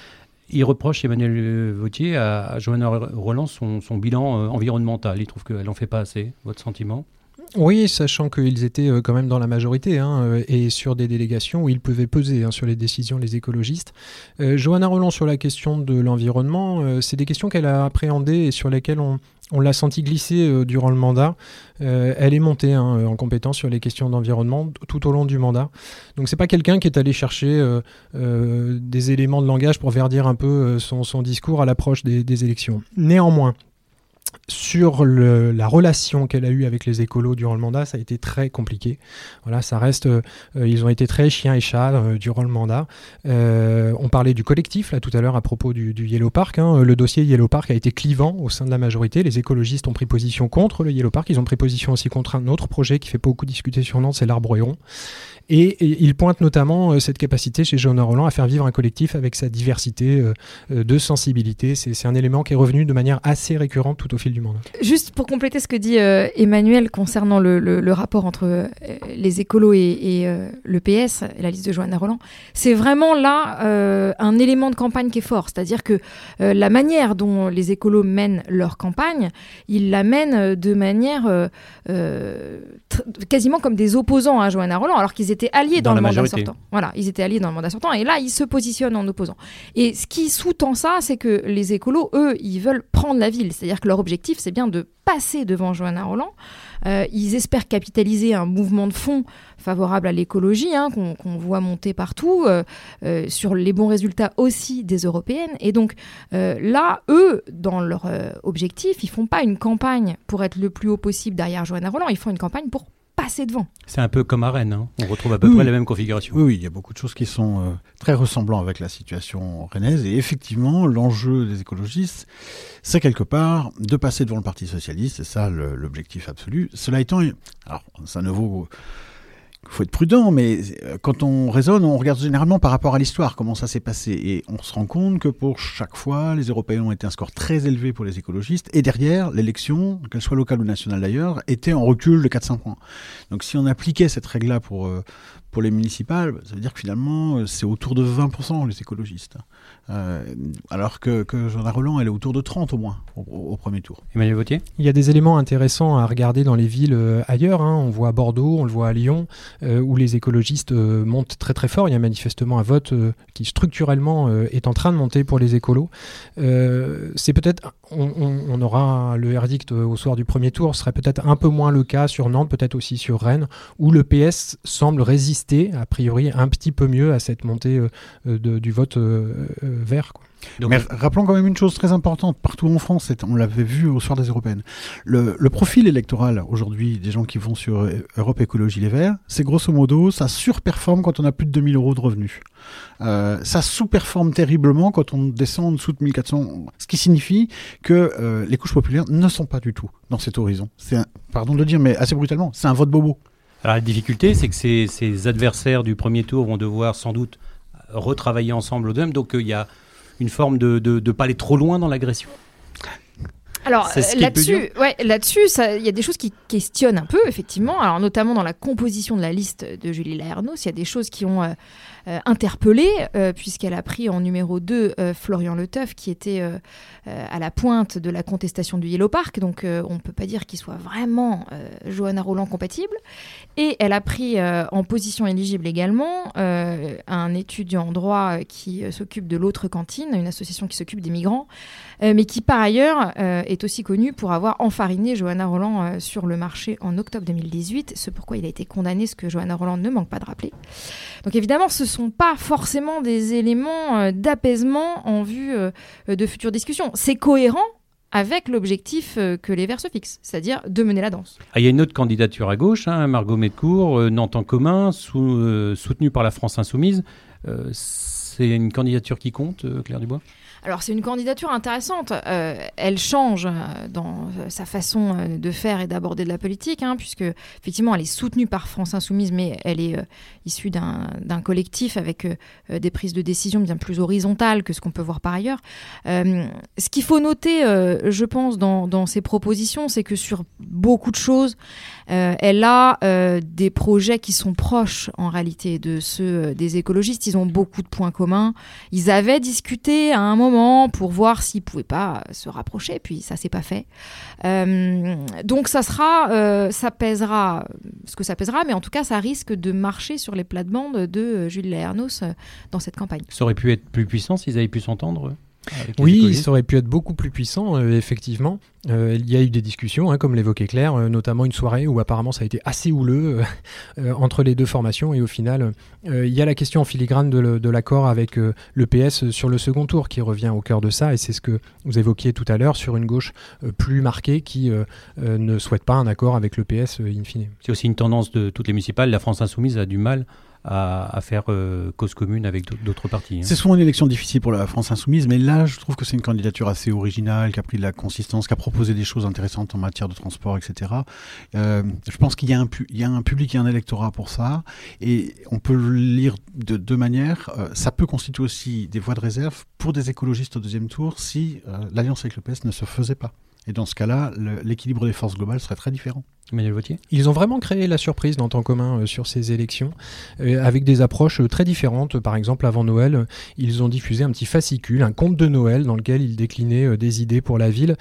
S1: ils reprochent Emmanuel Vautier à, à Johanna Roland son, bilan environnemental. Ils trouvent qu'elle n'en fait pas assez. Votre sentiment?
S5: Oui, sachant qu'ils étaient euh, quand même dans la majorité hein, euh, et sur des délégations où ils pouvaient peser hein, sur les décisions, les écologistes. Euh, Johanna Roland, sur la question de l'environnement, c'est des questions qu'elle a appréhendées et sur lesquelles on, l'a senti glisser durant le mandat. Elle est montée hein, en compétence sur les questions d'environnement tout au long du mandat. Donc c'est pas quelqu'un qui est allé chercher des éléments de langage pour verdir un peu son, discours à l'approche des élections. Néanmoins, sur la relation qu'elle a eue avec les écolos durant le mandat, ça a été très compliqué. Voilà, ça reste, euh, euh, ils ont été très chiens et chats euh, durant le mandat. On parlait du collectif là tout à l'heure à propos du, Yellow Park. hein. Le dossier Yellow Park a été clivant au sein de la majorité. Les écologistes ont pris position contre le Yellow Park. Ils ont pris position aussi contre un autre projet qui fait beaucoup discuter sur Nantes, c'est l'arbre héron. Et, et il pointe notamment cette capacité chez Johanna Roland à faire vivre un collectif avec sa diversité de sensibilité. C'est un élément qui est revenu de manière assez récurrente tout au fil du monde.
S2: Juste pour compléter ce que dit euh, Emmanuel concernant le, le- le rapport entre euh, les écolos et, et, euh, le PS, la liste de Johanna Roland, c'est vraiment là euh, un élément de campagne qui est fort. C'est-à-dire que euh, la manière dont les écolos mènent leur campagne, ils la mènent de manière euh, euh, quasiment comme des opposants à Johanna Roland, alors qu'ils étaient alliés
S1: Dans
S2: dans, le mandat
S1: majorité.
S2: sortant. Voilà, ils étaient alliés dans le mandat sortant, et là, ils se positionnent en opposant. Et ce qui sous-tend ça, c'est que les écolos, eux, ils veulent prendre la ville. C'est-à-dire que leur objectif, c'est bien de passer devant Johanna Roland. Euh, ils espèrent capitaliser un mouvement de fond favorable à l'écologie, hein, qu'on voit monter partout, euh, euh, sur les bons résultats aussi des européennes. Et donc là, eux, dans leur objectif, ils font pas une campagne pour être le plus haut possible derrière Johanna Roland, ils font une campagne pour passer devant.
S1: C'est un peu comme à Rennes. hein. On retrouve à peu
S4: Oui,
S1: près la même configuration.
S4: Oui, oui, il y a beaucoup de choses qui sont euh, très ressemblantes avec la situation rennaise. Et effectivement, l'enjeu des écologistes, c'est quelque part de passer devant le Parti socialiste. C'est ça l'objectif absolu. Cela étant, alors ça ne vaut faut être prudent, mais euh, quand on raisonne, on regarde généralement par rapport à l'histoire, comment ça s'est passé. Et on se rend compte que pour chaque fois, les Européens ont été un score très élevé pour les écologistes. Et derrière, l'élection, qu'elle soit locale ou nationale d'ailleurs, était en recul de 400 points. Donc si on appliquait cette règle-là pour, euh, pour les municipales, ça veut dire que finalement, euh, c'est autour de 20% les écologistes. Euh, alors que, que Jean Roland, elle est autour de 30% au moins au, au premier tour.
S1: Emmanuel Vautier?
S5: Il y a des éléments intéressants à regarder dans les villes euh, ailleurs. hein. On voit à Bordeaux, on le voit à Lyon, euh, où les écologistes euh, montent très très fort. Il y a manifestement un vote euh, qui structurellement euh, est en train de monter pour les écolos. Euh, c'est peut-être, on, aura le verdict euh, au soir du premier tour. Ce serait peut-être un peu moins le cas sur Nantes, peut-être aussi sur Rennes, où le PS semble résister a priori un petit peu mieux à cette montée euh, euh, du vote vert.
S4: Mais rappelons quand même une chose très importante, partout en France, on l'avait vu au soir des européennes, le, le profil électoral aujourd'hui des gens qui vont sur Europe Écologie Les Verts, c'est grosso modo, ça surperforme quand on a plus de 2000 euros de revenus. Euh, ça sous-performe terriblement quand on descend en dessous de 1400, ce qui signifie que euh, les couches populaires ne sont pas du tout dans cet horizon. C'est pardon de le dire, mais assez brutalement, c'est un vote bobo.
S1: Alors la difficulté, c'est que ces, ces adversaires du premier tour vont devoir sans doute retravailler ensemble au deuxième. Donc euh, il y a une forme de ne pas aller trop loin dans l'agression.
S2: Alors là-dessus, ouais, là-dessus, il y a des choses qui questionnent un peu, effectivement. Alors notamment dans la composition de la liste de Julie Laernos, il y a des choses qui ont euh, euh, interpellé, euh, puisqu'elle a pris en numéro 2 euh, Florian Leteuf, qui était à la pointe de la contestation du Yellow Park. Donc on ne peut pas dire qu'il soit vraiment Johanna Roland compatible. Et elle a pris en position éligible également un étudiant en droit qui s'occupe de l'autre cantine, une association qui s'occupe des migrants, mais qui par ailleurs euh, est aussi connu pour avoir enfariné Johanna Roland euh, sur le marché en octobre 2018, ce pourquoi il a été condamné, ce que Johanna Roland ne manque pas de rappeler. Donc évidemment, ce ne sont pas forcément des éléments euh, d'apaisement en vue euh, de futures discussions. C'est cohérent avec l'objectif euh, que les Verts se fixent, c'est-à-dire de mener la danse.
S1: Ah, il y a une autre candidature à gauche, hein, Margot Metcourt, euh, Nantes en commun, euh, soutenue par la France Insoumise. Euh, c'est une candidature qui compte, euh, Claire Dubois?
S2: Alors c'est une candidature intéressante. Euh, elle change euh, dans euh, sa façon de faire et d'aborder de la politique, hein, puisque effectivement elle est soutenue par France Insoumise, mais elle est issue d'un collectif avec des prises de décision bien plus horizontales que ce qu'on peut voir par ailleurs. Ce qu'il faut noter, je pense, dans, dans ses propositions, c'est que sur beaucoup de choses, elle a des projets qui sont proches en réalité de ceux des écologistes. Ils ont beaucoup de points communs. Ils avaient discuté à un moment pour voir s'ils pouvaient pas se rapprocher, puis ça s'est pas fait. Euh, donc ça sera, euh, ça pèsera ce que ça pèsera, mais en tout cas ça risque de marcher sur les plates-bandes de euh, Jules Laernos euh, dans cette campagne.
S1: Ça aurait pu être plus puissant s'ils avaient pu s'entendre euh,
S5: Oui,
S1: écologistes
S5: ça aurait pu être beaucoup plus puissant, euh, effectivement. Euh, il y a eu des discussions, hein, comme l'évoquait Claire, euh, notamment une soirée où apparemment ça a été assez houleux (laughs) entre les deux formations. Et au final, euh, il y a la question en filigrane de, l'accord avec euh, le PS sur le second tour qui revient au cœur de ça. Et c'est ce que vous évoquiez tout à l'heure sur une gauche euh, plus marquée qui euh, euh, ne souhaite pas un accord avec le PS euh, in fine.
S1: C'est aussi une tendance de toutes les municipales. La France Insoumise a du mal à, faire euh, cause commune avec d'autres- partis. hein.
S4: C'est souvent une élection difficile pour la France insoumise, mais là, je trouve que c'est une candidature assez originale, qui a pris de la consistance, qui a proposé des choses intéressantes en matière de transport, etc. Euh, je pense qu'il y, a un public et un électorat pour ça, et on peut le lire de deux manières. Euh, ça peut constituer aussi des voies de réserve pour des écologistes au deuxième tour si l'alliance avec le PS ne se faisait pas. Et dans ce cas-là, l'équilibre des forces globales serait très différent.
S5: Ils ont vraiment créé la surprise dans temps commun euh, sur ces élections, euh, avec des approches euh, très différentes. Par exemple, avant Noël, ils ont diffusé un petit fascicule, un conte de Noël, dans lequel ils déclinaient des idées pour la ville.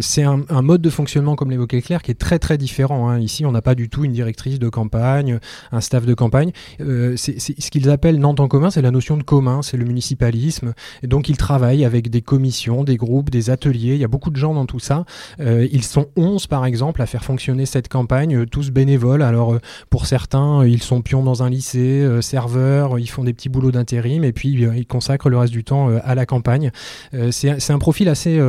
S5: C'est un, mode de fonctionnement, comme l'évoquait Claire, qui est très très différent. hein. Ici, on n'a pas du tout une directrice de campagne, un staff de campagne. Ce qu'ils appellent Nantes en commun, c'est la notion de commun, c'est le municipalisme. Donc, ils travaillent avec des commissions, des groupes, des ateliers. Il y a beaucoup de gens dans tout ça. Ils sont 11, par exemple, à faire fonctionner cette campagne, euh, tous bénévoles. Alors, euh, pour certains, euh, ils sont pions dans un lycée, serveurs, ils font des petits boulots d'intérim, et puis ils consacrent le reste du temps à la campagne. C'est, un profil assez,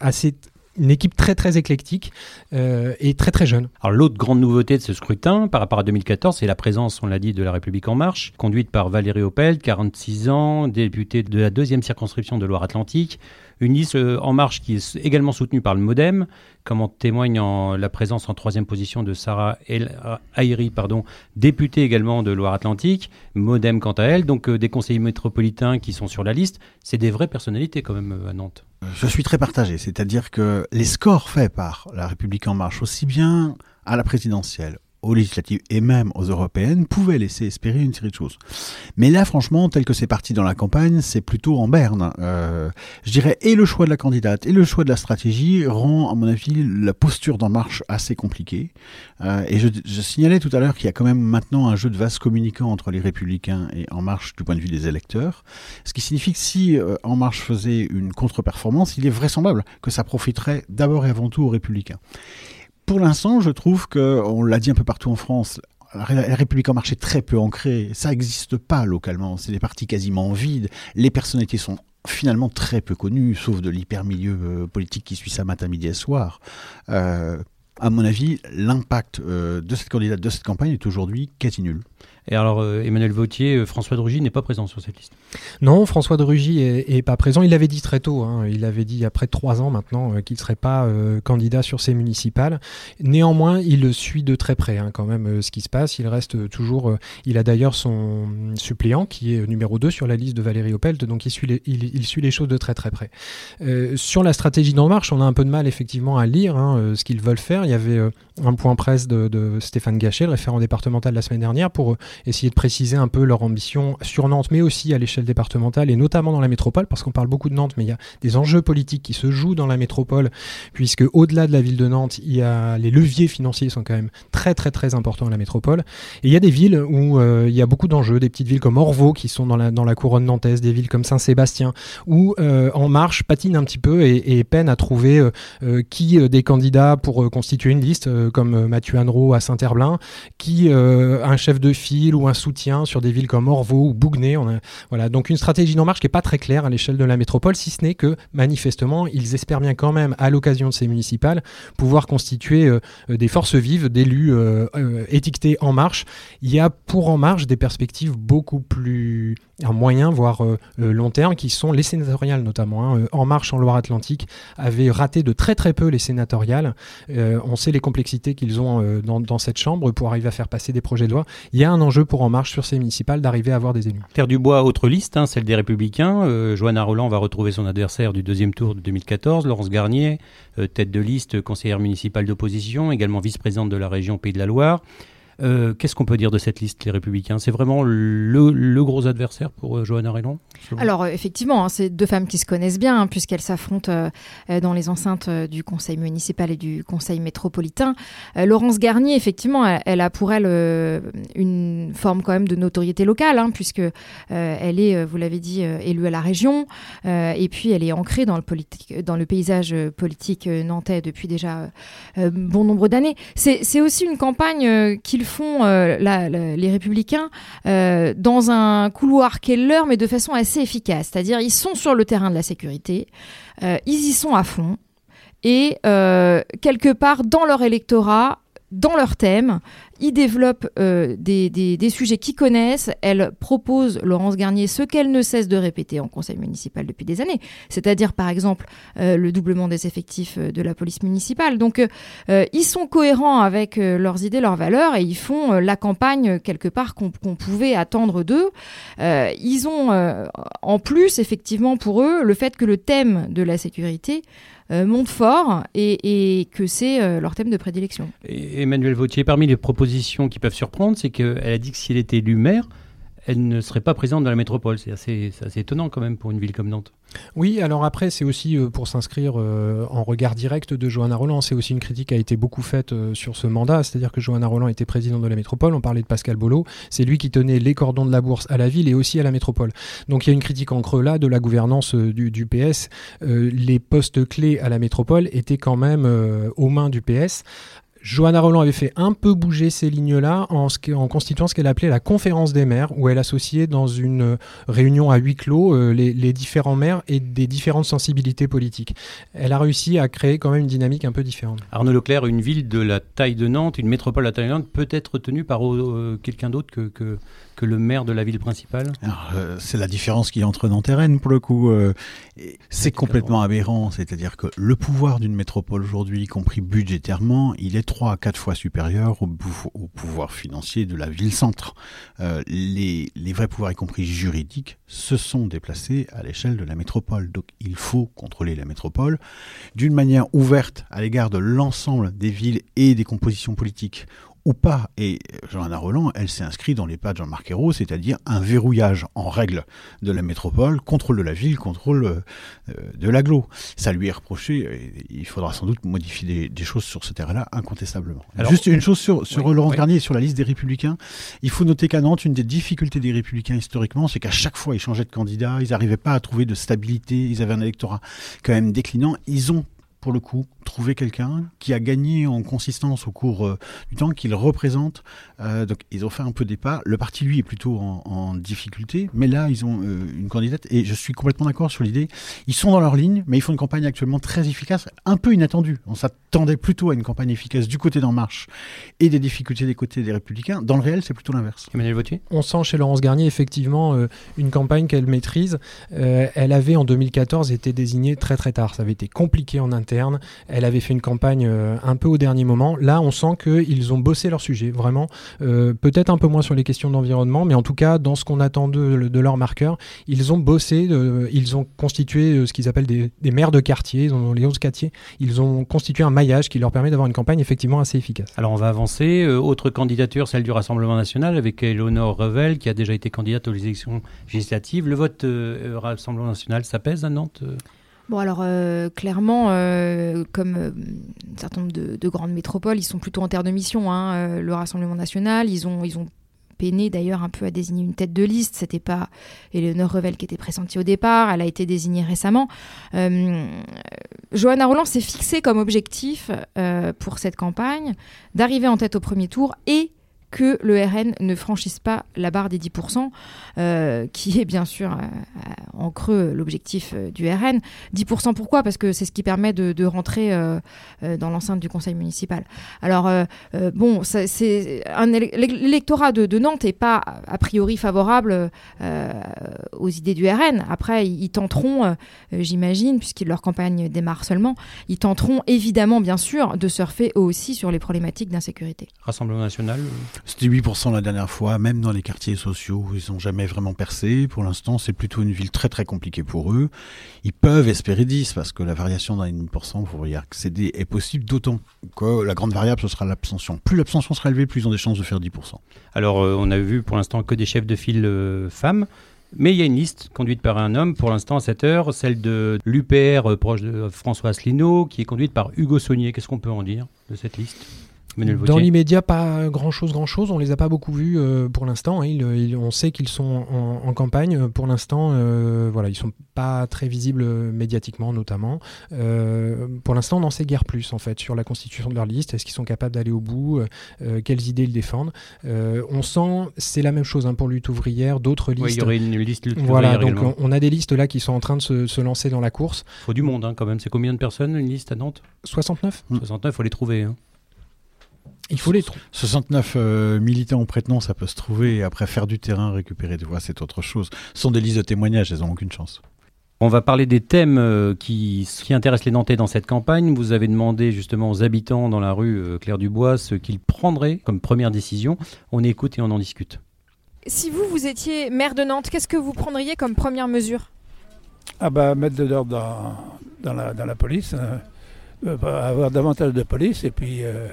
S5: assez une équipe très très éclectique et très très jeune.
S1: Alors l'autre grande nouveauté de ce scrutin par rapport à 2014, c'est la présence, on l'a dit, de la République en marche, conduite par Valérie Opel, 46 ans, députée de la deuxième circonscription de Loire-Atlantique. Une liste euh, en marche qui est également soutenue par le MoDem, comme en témoigne la présence en troisième position de Sarah El pardon, députée également de Loire-Atlantique, MoDem quant à elle, donc euh, des conseillers métropolitains qui sont sur la liste. C'est des vraies personnalités quand même euh, à Nantes.
S4: Je suis très partagé, c'est-à-dire que les scores faits par la République en marche, aussi bien à la présidentielle, aux législatives et même aux européennes, pouvaient laisser espérer une série de choses. Mais là, franchement, tel que c'est parti dans la campagne, c'est plutôt en berne. Euh, je dirais, et le choix de la candidate et le choix de la stratégie rend, à mon avis, la posture d'en marche assez compliquée. Euh, et je, je signalais tout à l'heure qu'il y a quand même maintenant un jeu de vase communicant entre les républicains et En Marche du point de vue des électeurs. Ce qui signifie que si euh, En Marche faisait une contre-performance, il est vraisemblable que ça profiterait d'abord et avant tout aux républicains. Pour l'instant, je trouve que, on l'a dit un peu partout en France, la Ré- la République en marche est très peu ancrée. Ça n'existe pas localement. C'est des partis quasiment vides. Les personnalités sont finalement très peu connues, sauf de l'hyper-milieu euh, politique qui suit ça matin, midi et soir. Euh, à mon avis, l'impact euh, de cette candidate, de cette campagne est aujourd'hui quasi nul.
S1: Et alors, euh, Emmanuel Vautier, euh, François Drugy n'est pas présent sur cette liste.
S5: Non, François de Rugy est, pas présent. Il l'avait dit très tôt. hein. Il avait dit il y a près de trois ans maintenant euh, qu'il serait pas candidat sur ces municipales. Néanmoins, il suit de très près hein, quand même ce qui se passe. Il reste toujours. il a d'ailleurs son suppléant qui est numéro 2 sur la liste de Valérie Opelt, donc il suit les, il, suit les choses de très très près. Sur la stratégie d'En Marche, on a un peu de mal effectivement à lire hein, ce qu'ils veulent faire. Il y avait un point presse de, de Stéphane Gachet, le référent départemental la semaine dernière, pour essayer de préciser un peu leur ambition sur Nantes, mais aussi à l'échelle départementale et notamment dans la métropole, parce qu'on parle beaucoup de Nantes, mais il y a des enjeux politiques qui se jouent dans la métropole, puisque au-delà de la ville de Nantes, il y a les leviers financiers sont quand même très très très importants à la métropole. Et il y a des villes où euh, il y a beaucoup d'enjeux, des petites villes comme Orvaux qui sont dans la, dans la couronne nantaise, des villes comme Saint-Sébastien, où euh, En Marche patine un petit peu et, et peine à trouver euh, qui des candidats pour constituer une liste, comme Mathieu Annereau à Saint-Herblain, qui un chef de file ou un soutien sur des villes comme Orvaux ou a, voilà, donc une stratégie d'En Marche qui est pas très claire à l'échelle de la métropole, si ce n'est que manifestement ils espèrent bien quand même, à l'occasion de ces municipales, pouvoir constituer euh, euh, des forces vives, d'élus euh, étiquetés En Marche. Il y a pour En Marche des perspectives beaucoup plus à moyen, voire euh, euh, long terme, qui sont les sénatoriales notamment. hein. Euh, En Marche en Loire-Atlantique avait raté de très très peu les sénatoriales. On sait les complexités qu'ils ont dans, cette chambre pour arriver à faire passer des projets de loi. Il y a un enjeu pour En Marche sur ces municipales d'arriver à avoir des élus.
S1: Terre du Bois, autre liste, hein, celle des Républicains. Johanna Roland va retrouver son adversaire du deuxième tour de 2014, Laurence Garnier, tête de liste, conseillère municipale d'opposition, également vice-présidente de la région Pays de la Loire. Euh, Qu'est-ce qu'on peut dire de cette liste, les Républicains? C'est vraiment le, le gros adversaire pour euh, Johanna vous?
S2: Alors euh, effectivement, hein, c'est deux femmes qui se connaissent bien hein, puisqu'elles s'affrontent euh, euh, dans les enceintes euh, du conseil municipal et du conseil métropolitain. Laurence Garnier, effectivement, elle, elle a pour elle une forme quand même de notoriété locale hein, puisque elle est, vous l'avez dit, élue à la région et puis elle est ancrée dans le, politique, dans le paysage politique nantais depuis déjà bon nombre d'années. C'est aussi une campagne qu'ils font euh, les républicains euh, dans un couloir qui est leur, mais de façon assez efficace. C'est-à-dire, ils sont sur le terrain de la sécurité, euh, ils y sont à fond, et quelque part dans leur électorat, dans leur thème, ils développent euh, des, sujets qu'ils connaissent. Elle propose, Laurence Garnier, ce qu'elle ne cesse de répéter en conseil municipal depuis des années, c'est-à-dire par exemple euh, le doublement des effectifs euh, de la police municipale. Donc ils sont cohérents avec leurs idées, leurs valeurs et ils font la campagne quelque part qu'on pouvait attendre d'eux. Ils ont en plus effectivement pour eux le fait que le thème de la sécurité monte fort et, que c'est leur thème de prédilection.
S1: Emmanuel Vautier, parmi les propositions qui peuvent surprendre, c'est qu'elle a dit que si elle était élue maire, elle ne serait pas présidente de la métropole. C'est assez, étonnant quand même pour une ville comme Nantes.
S5: Oui, alors après, c'est aussi euh, pour s'inscrire euh, en regard direct de Johanna Roland. C'est aussi une critique qui a été beaucoup faite euh, sur ce mandat, c'est-à-dire que Johanna Roland était présidente de la métropole. On parlait de Pascal Bolo. C'est lui qui tenait les cordons de la bourse à la ville et aussi à la métropole. Donc il y a une critique en creux là de la gouvernance du, PS. Les postes clés à la métropole étaient quand même aux mains du PS. Johanna Roland avait fait un peu bouger ces lignes-là en, ce qui- en constituant ce qu'elle appelait la conférence des maires, où elle associait dans une euh, réunion à huis clos euh, les, les différents maires et des différentes sensibilités politiques. Elle a réussi à créer quand même une dynamique un peu différente.
S1: Arnaud Leclerc, une ville de la taille de Nantes, une métropole de la taille de Nantes, peut être tenue par euh, quelqu'un d'autre que, que, que le maire de la ville principale?
S4: Euh, c'est la différence qu'il y a entre Nantes et Rennes, pour le coup. euh, c'est complètement aberrant. C'est-à-dire que le pouvoir d'une métropole aujourd'hui, y compris budgétairement, il est trois à quatre fois supérieur au, pouvoir financier de la ville-centre. Euh, les vrais pouvoirs, y compris juridiques, se sont déplacés à l'échelle de la métropole. Donc, il faut contrôler la métropole d'une manière ouverte à l'égard de l'ensemble des villes et des compositions politiques ou pas. Et Johanna Roland, elle s'est inscrite dans les pas de Jean-Marc Ayrault, c'est-à-dire un verrouillage en règle de la métropole, contrôle de la ville, contrôle euh, de l'agglo. Ça lui est reproché, et il faudra sans doute modifier des, des choses sur ce terrain-là, incontestablement.
S1: Alors-
S4: Juste une chose sur, sur
S1: Oui,
S4: Laurent
S1: oui.
S4: Garnier et sur la liste des Républicains. Il faut noter qu'à Nantes, une des difficultés des Républicains historiquement, c'est qu'à chaque fois, ils changeaient de candidat, ils n'arrivaient pas à trouver de stabilité, ils avaient un électorat quand même déclinant. Ils ont pour le coup, trouvé quelqu'un qui a gagné en consistance au cours euh, du temps, qu'il représente. Euh, donc, ils ont fait un peu des pas. Le parti, lui, est plutôt en, en difficulté, mais là, ils ont euh, une candidate, et je suis complètement d'accord sur l'idée. Ils sont dans leur ligne, mais ils font une campagne actuellement très efficace, un peu inattendue. On s'attendait plutôt à une campagne efficace du côté d'En Marche et des difficultés des côtés des Républicains. Dans le réel, c'est plutôt l'inverse.
S1: Emmanuel Vautier?
S5: On sent chez Laurence Garnier effectivement euh, une campagne qu'elle maîtrise. Euh, elle avait en 2014 été désignée très très tard. Ça avait été compliqué en interne. Elle avait fait une campagne euh, un peu au dernier moment. Là, on sent qu'ils ont bossé leur sujet, vraiment. Euh, Peut-être un peu moins sur les questions d'environnement, mais en tout cas, dans ce qu'on attend de, leurs marqueurs, ils ont bossé, euh, ils ont constitué ce qu'ils appellent des, maires de quartier, ils ont les 11 quartiers. Ils ont constitué un maillage qui leur permet d'avoir une campagne effectivement assez efficace.
S1: Alors on va avancer. Autre candidature, celle du Rassemblement national, avec Eleonore Revel, qui a déjà été candidate aux élections législatives. Le vote Rassemblement national, ça pèse à Nantes
S2: Bon alors euh, clairement, euh, comme euh, un certain nombre de, de grandes métropoles, ils sont plutôt en terre de mission. Hein, le Rassemblement national, ils ont, ils ont peiné d'ailleurs un peu à désigner une tête de liste. C'était pas Eleonore Revel qui était pressentie au départ. Elle a été désignée récemment. Johanna Roland s'est fixé comme objectif pour cette campagne d'arriver en tête au premier tour et que le RN ne franchisse pas la barre des 10%, euh, qui est bien sûr euh, en creux l'objectif euh, du RN. 10% pourquoi? Parce que c'est ce qui permet de, rentrer euh, euh, dans l'enceinte du conseil municipal. Alors, euh, euh, bon, l'électorat de, de Nantes n'est pas a priori favorable euh, aux idées du RN. Après, ils, ils tenteront, euh, j'imagine, puisque leur campagne démarre seulement, ils tenteront évidemment, bien sûr, de surfer eux aussi sur les problématiques d'insécurité.
S1: Rassemblement national euh,
S4: C'était 8% la dernière fois, même dans les quartiers sociaux, ils n'ont jamais vraiment percé. Pour l'instant, c'est plutôt une ville très très compliquée pour eux. Ils peuvent espérer 10 parce que la variation d'un 1% pour y accéder est possible, d'autant que la grande variable, ce sera l'abstention. Plus l'abstention sera élevée, plus ils ont des chances de faire 10%.
S1: Alors, euh, on a vu pour l'instant que des chefs de file euh, femmes, mais il y a une liste conduite par un homme pour l'instant à cette heure, celle de l'UPR euh, proche de François Asselineau, qui est conduite par Hugo Saunier. Qu'est-ce qu'on peut en dire de cette liste?
S5: Dans l'immédiat, pas grand chose, grand chose. On les a pas beaucoup vus euh, pour l'instant. hein. On sait qu'ils sont en, en campagne. Pour l'instant, euh, voilà, ils sont pas très visibles médiatiquement, notamment. Euh, pour l'instant, on n'en sait guère plus en fait sur la constitution de leur liste. Est-ce qu'ils sont capables d'aller au bout? Euh, Quelles idées ils défendent? On sent, c'est la même chose hein, pour lutte ouvrière, d'autres listes.
S1: Il y aurait une liste lutte
S5: Voilà,
S1: ouvrière
S5: donc on, on a des listes là qui sont en train de se, se lancer dans la course.
S1: faut du monde hein, quand même. C'est combien de personnes une liste à Nantes?
S5: 69
S1: 69, faut les trouver. Hein.
S5: Il faut les trouver.
S4: 69 euh, militants au prête-nom, ça peut se trouver. Et après, faire du terrain, récupérer des voix, c'est autre chose. Ce sont des listes de témoignages, elles n'ont aucune chance.
S1: On va parler des thèmes euh, qui, qui intéressent les Nantais dans cette campagne. Vous avez demandé justement aux habitants dans la rue euh, Claire Dubois ce qu'ils prendraient comme première décision. On écoute et on en discute.
S2: Si vous, vous étiez maire de Nantes, qu'est-ce que vous prendriez comme première mesure?
S7: Ah bah mettre de l'ordre dans, dans, la, dans la police, euh, bah, avoir davantage de police et puis, euh,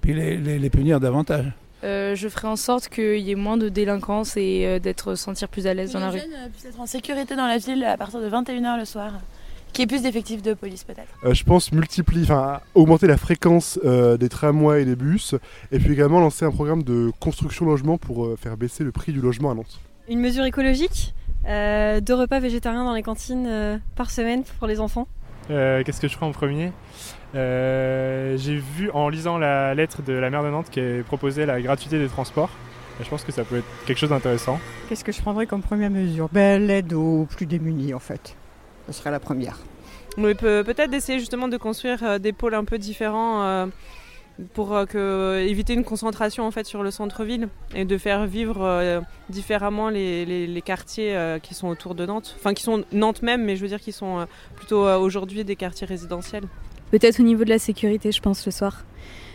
S7: puis les, les- les punir davantage.
S18: Euh, je ferai en sorte qu'il y ait moins de délinquance et euh, d'être sentir plus à l'aise dans la rue.
S19: puissent être en sécurité dans la ville à partir de 21h le soir. Qu'il y ait plus d'effectifs de police peut-être.
S17: Euh, je pense multiplier, enfin augmenter la fréquence euh, des tramways et des bus, et puis également lancer un programme de construction logement pour euh, faire baisser le prix du logement à Nantes.
S10: Une mesure écologique, euh, deux repas végétariens dans les cantines euh, par semaine pour les enfants?
S8: Euh, Qu'est-ce que je ferai en premier? Euh, J'ai vu en lisant la lettre de la maire de Nantes qui proposé la gratuité des transports. Je pense que ça peut être quelque chose d'intéressant.
S16: Qu'est-ce que je prendrais comme première mesure? Ben, L'aide aux plus démunis, en fait. Ce serait la première.
S13: Oui, peut- peut-être d'essayer justement de construire euh, des pôles un peu différents euh, pour que, éviter une concentration en fait sur le centre-ville et de faire vivre différemment les, les- les quartiers qui sont autour de Nantes. Enfin, qui sont Nantes même, mais je veux dire qui sont plutôt aujourd'hui des quartiers résidentiels.
S18: Peut-être au niveau de la sécurité, je pense, le soir.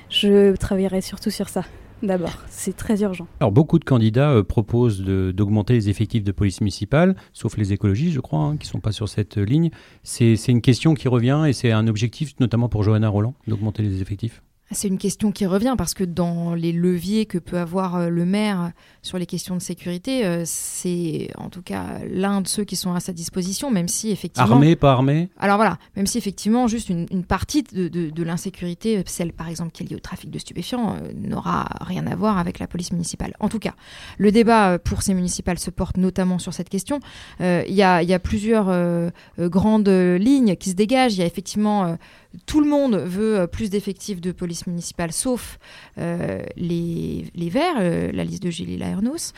S18: Je travaillerai surtout sur ça, d'abord. C'est très urgent.
S1: Alors beaucoup de candidats euh, proposent d'augmenter les effectifs de police municipale, sauf les écologistes, je crois, hein, qui ne sont pas sur cette euh, ligne. C'est une question qui revient et c'est un objectif, notamment pour Johanna Roland, d'augmenter les effectifs?
S2: C'est une question qui revient parce que dans les leviers que peut avoir euh, le maire sur les questions de sécurité, euh, c'est en tout cas l'un de ceux qui sont à sa disposition, même si effectivement...
S1: Armé, pas armé
S2: Alors voilà, même si effectivement juste une, une partie de, de- de l'insécurité, celle par exemple qui est liée au trafic de stupéfiants, euh, n'aura rien à voir avec la police municipale. En tout cas, le débat euh, pour ces municipales se porte notamment sur cette question. Euh, Il y, a, il y a plusieurs euh, euh, grandes euh, lignes qui se dégagent. Il y a effectivement... tout le monde veut euh, plus d'effectifs de police municipale, sauf euh, les, Verts, euh, la liste de Gilles Laernos,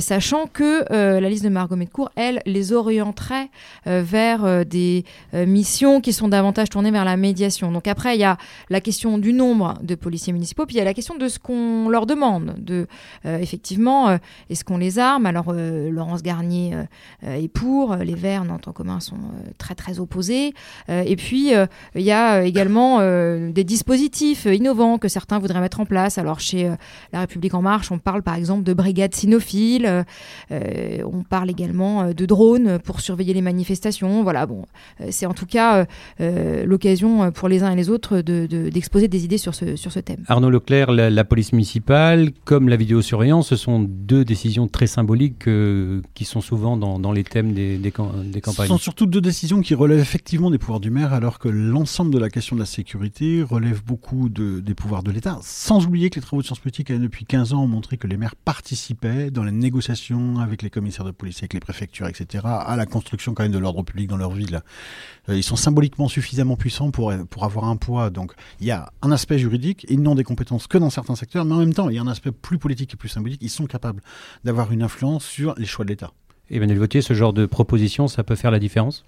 S2: sachant que la liste de Margot Medcourt, elle, les orienterait vers des missions qui sont davantage tournées vers la médiation. Donc après, il y a la question du nombre de policiers municipaux, puis il y a la question de ce qu'on leur demande. De, effectivement, est-ce qu'on les arme? Alors, Laurence Garnier est pour, les Verts, Nantes en commun, sont très très opposés. Et puis, il y a euh, également euh, des dispositifs euh, innovants que certains voudraient mettre en place. Alors, chez euh, La République En Marche, on parle par exemple de brigades cynophiles, on parle également euh, de drones pour surveiller les manifestations. Voilà, bon, euh, c'est en tout cas euh, euh, l'occasion pour les uns et les autres de- de- d'exposer des idées sur ce, sur ce thème.
S1: Arnaud Leclerc, la, la police municipale, comme la vidéosurveillance, ce sont deux décisions très symboliques euh, qui sont souvent dans, dans les thèmes des, des, cam- des
S4: Ce
S1: campagnes.
S4: sont surtout deux décisions qui relèvent effectivement des pouvoirs du maire, alors que l'ensemble de la question de la sécurité relève beaucoup de- des pouvoirs de l'État. Sans oublier que les travaux de sciences politiques euh, depuis 15 ans ont montré que les maires participaient dans les négociations avec les commissaires de police, avec les préfectures, etc., à la construction quand même de l'ordre public dans leur ville. Euh, Ils sont symboliquement suffisamment puissants pour, pour avoir un poids. Donc il y a un aspect juridique, ils n'ont des compétences que dans certains secteurs, mais en même temps, il y a un aspect plus politique et plus symbolique. Ils sont capables d'avoir une influence sur les choix de l'État.
S1: Emmanuel Vautier, ce genre de proposition, ça peut faire la différence?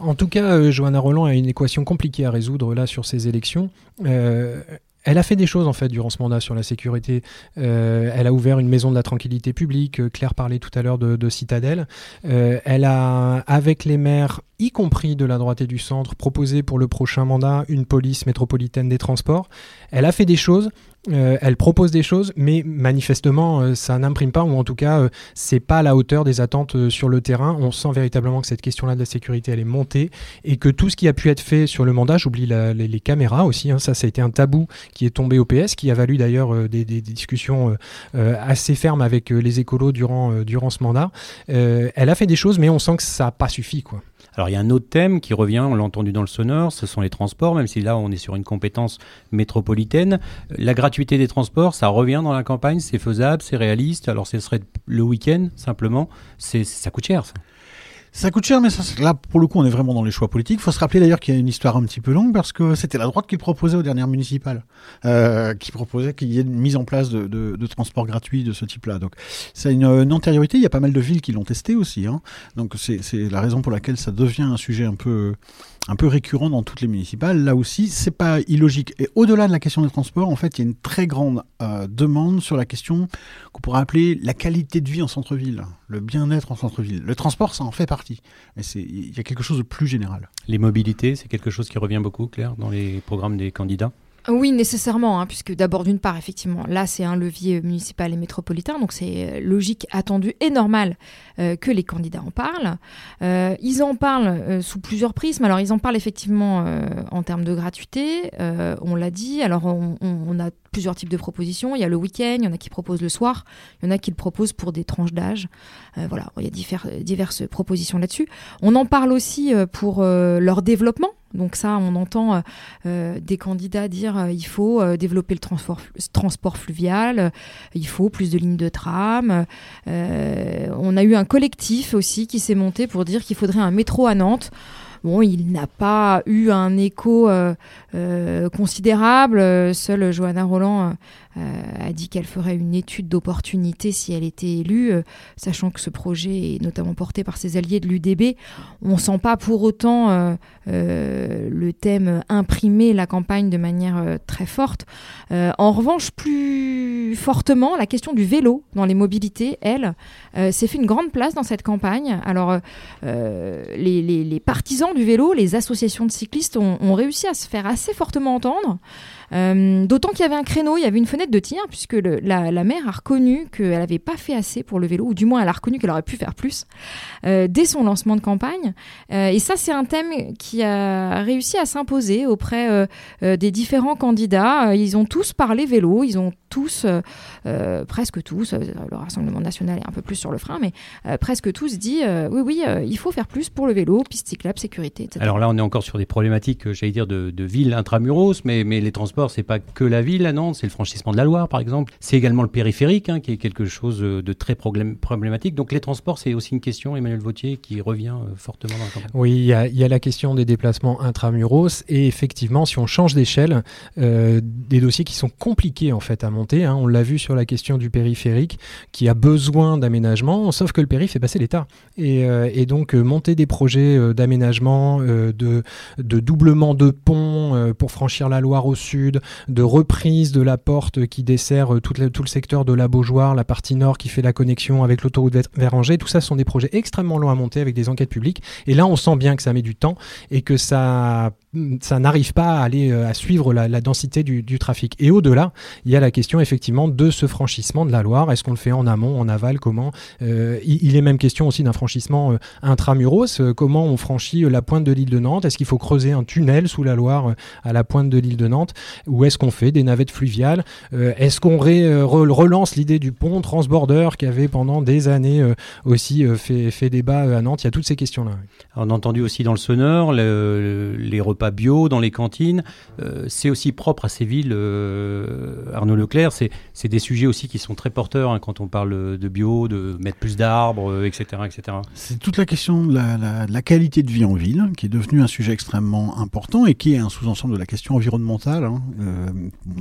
S5: En tout cas, euh, Johanna Roland a une équation compliquée à résoudre là sur ces élections. Euh, elle a fait des choses en fait durant ce mandat sur la sécurité. Euh, elle a ouvert une maison de la tranquillité publique. Euh, Claire parlait tout à l'heure de, de Citadelle. Elle a, avec les maires, y compris de la droite et du centre, proposé pour le prochain mandat une police métropolitaine des transports. Elle a fait des choses. Euh, elle propose des choses, mais manifestement, euh, ça n'imprime pas, ou en tout cas, euh, c'est pas à la hauteur des attentes sur le terrain. On sent véritablement que cette question-là de la sécurité, elle est montée, et que tout ce qui a pu être fait sur le mandat, j'oublie les, caméras aussi, hein, ça, ça a été un tabou qui est tombé au PS, qui a valu d'ailleurs des, discussions assez fermes avec les écolos durant, durant ce mandat. Elle a fait des choses, mais on sent que ça n'a pas suffi, quoi.
S1: Alors il y a un autre thème qui revient, on l'a entendu dans le sonore, ce sont les transports, même si là on est sur une compétence métropolitaine. La gratuité des transports, ça revient dans la campagne, c'est faisable, c'est réaliste, alors ce serait le week-end simplement, ça coûte cher. Ça
S4: coûte cher, mais ça, là, pour le coup, on est vraiment dans les choix politiques. Il faut se rappeler d'ailleurs qu'il y a une histoire un petit peu longue parce que c'était la droite qui proposait aux dernières municipales, euh, qui proposait qu'il y ait une mise en place de, de, de transports gratuits de ce type-là. Donc, c'est une, une antériorité. Il y a pas mal de villes qui l'ont testé aussi. Hein. Donc, c'est la raison pour laquelle ça devient un sujet un peu un peu récurrent dans toutes les municipales. Là aussi, c'est pas illogique. Et au-delà de la question des transports, en fait, il y a une très grande euh, demande sur la question qu'on pourrait appeler la qualité de vie en centre-ville, le bien-être en centre-ville. Le transport, ça en fait partie. Mais il y a quelque chose de plus général.
S1: Les mobilités, c'est quelque chose qui revient beaucoup, Claire, dans les programmes des candidats?
S2: Oui, nécessairement, hein, puisque d'abord, d'une part, effectivement, là, c'est un levier municipal et métropolitain, donc c'est euh, logique, attendu et normal euh, que les candidats en parlent. Euh, ils en parlent sous plusieurs prismes. Alors, ils en parlent effectivement en termes de gratuité, on l'a dit. Alors, on, a plusieurs types de propositions. Il y a le week-end, il y en a qui proposent le soir, il y en a qui le proposent pour des tranches d'âge. Voilà, il y a diverses propositions là-dessus. On en parle aussi pour leur développement. Donc ça, on entend euh, euh, des candidats dire euh, il faut développer le transport, fluvial, il faut plus de lignes de tram. On a eu un collectif aussi qui s'est monté pour dire qu'il faudrait un métro à Nantes. Bon, il n'a pas eu un écho euh, euh, considérable. Seule Johanna Roland euh, a dit qu'elle ferait une étude d'opportunité si elle était élue, sachant que ce projet est notamment porté par ses alliés de l'UDB. On sent pas pour autant le thème imprimer la campagne de manière très forte. En revanche, plus fortement, la question du vélo dans les mobilités, elle, s'est fait une grande place dans cette campagne. Alors, les partisans du vélo, les associations de cyclistes ont, réussi à se faire assez fortement entendre. Euh, D'autant qu'il y avait un créneau, il y avait une fenêtre de tir, puisque la, la maire a reconnu qu'elle n'avait pas fait assez pour le vélo, ou du moins elle a reconnu qu'elle aurait pu faire plus euh, dès son lancement de campagne. Euh, et ça, c'est un thème qui a réussi à s'imposer auprès des différents candidats. Ils ont tous parlé vélo, ils ont tous, presque tous, le Rassemblement national est un peu plus sur le frein, mais presque tous dit oui, oui, il faut faire plus pour le vélo, piste cyclable, sécurité, etc.
S1: Alors là, on est encore sur des problématiques, j'allais dire, de, de ville intramuros, mais les transports, c'est pas que la ville à Nantes, c'est le franchissement de la Loire, par exemple. C'est également le périphérique, hein, qui est quelque chose euh, de très problém- problématique. Donc les transports, c'est aussi une question, Emmanuel Vautier, qui revient euh, fortement dans la campagne.
S5: Oui, il y, a, la question des déplacements intramuros et effectivement, si on change d'échelle, euh, des dossiers qui sont compliqués en fait à monter. hein. On l'a vu sur la question du périphérique qui a besoin d'aménagement, sauf que le périph' fait passer l'État. Et, donc monter des projets d'aménagement, de, doublement de ponts pour franchir la Loire au sud, de reprise de la porte qui dessert euh, tout le secteur de la Beaujoire, la partie nord qui fait la connexion avec l'autoroute vers- Angers. Tout ça sont des projets extrêmement longs à monter avec des enquêtes publiques. Et là, on sent bien que ça met du temps et que ça, ça n'arrive pas à aller euh, à suivre la, densité du, trafic. Et au-delà, il y a la question effectivement de ce franchissement de la Loire. Est-ce qu'on le fait en amont, en aval, comment? Euh, il, est même question aussi d'un franchissement intramuros. Comment on franchit la pointe de l'île de Nantes? Est-ce qu'il faut creuser un tunnel sous la Loire à la pointe de l'île de Nantes? Ou est-ce qu'on fait des navettes fluviales Euh, Est-ce qu'on ré- euh, re- relance l'idée du pont transborder qui avait pendant des années euh, aussi euh, fait, fait débat à Nantes? Il y a toutes ces questions-là.
S1: On a entendu aussi dans le sonore le- les repas bio dans les cantines. Euh, c'est aussi propre à ces villes, euh, Arnaud Leclerc. C'est c'est des sujets aussi qui sont très porteurs hein, quand on parle de bio, de mettre plus d'arbres, euh, etc., etc.
S4: C'est toute la question de la, la- de la qualité de vie en ville, qui est devenue un sujet extrêmement important et qui est un sous-ensemble de la question environnementale. hein. Euh,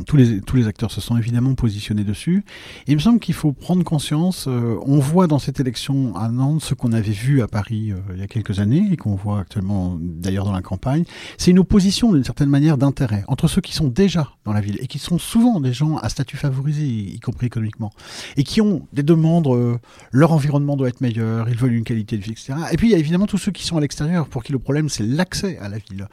S4: tous, les, acteurs se sont évidemment positionnés dessus. Il me semble qu'il faut prendre conscience, euh, on voit dans cette élection à Nantes ce qu'on avait vu à Paris euh, il y a quelques années et qu'on voit actuellement d'ailleurs dans la campagne, c'est une opposition d'une certaine manière d'intérêt entre ceux qui sont déjà dans la ville et qui sont souvent des gens à statut favorisé, y compris économiquement, et qui ont des demandes, leur environnement doit être meilleur, ils veulent une qualité de vie, etc. Et puis il y a évidemment tous ceux qui sont à l'extérieur, pour qui le problème c'est l'accès à la ville.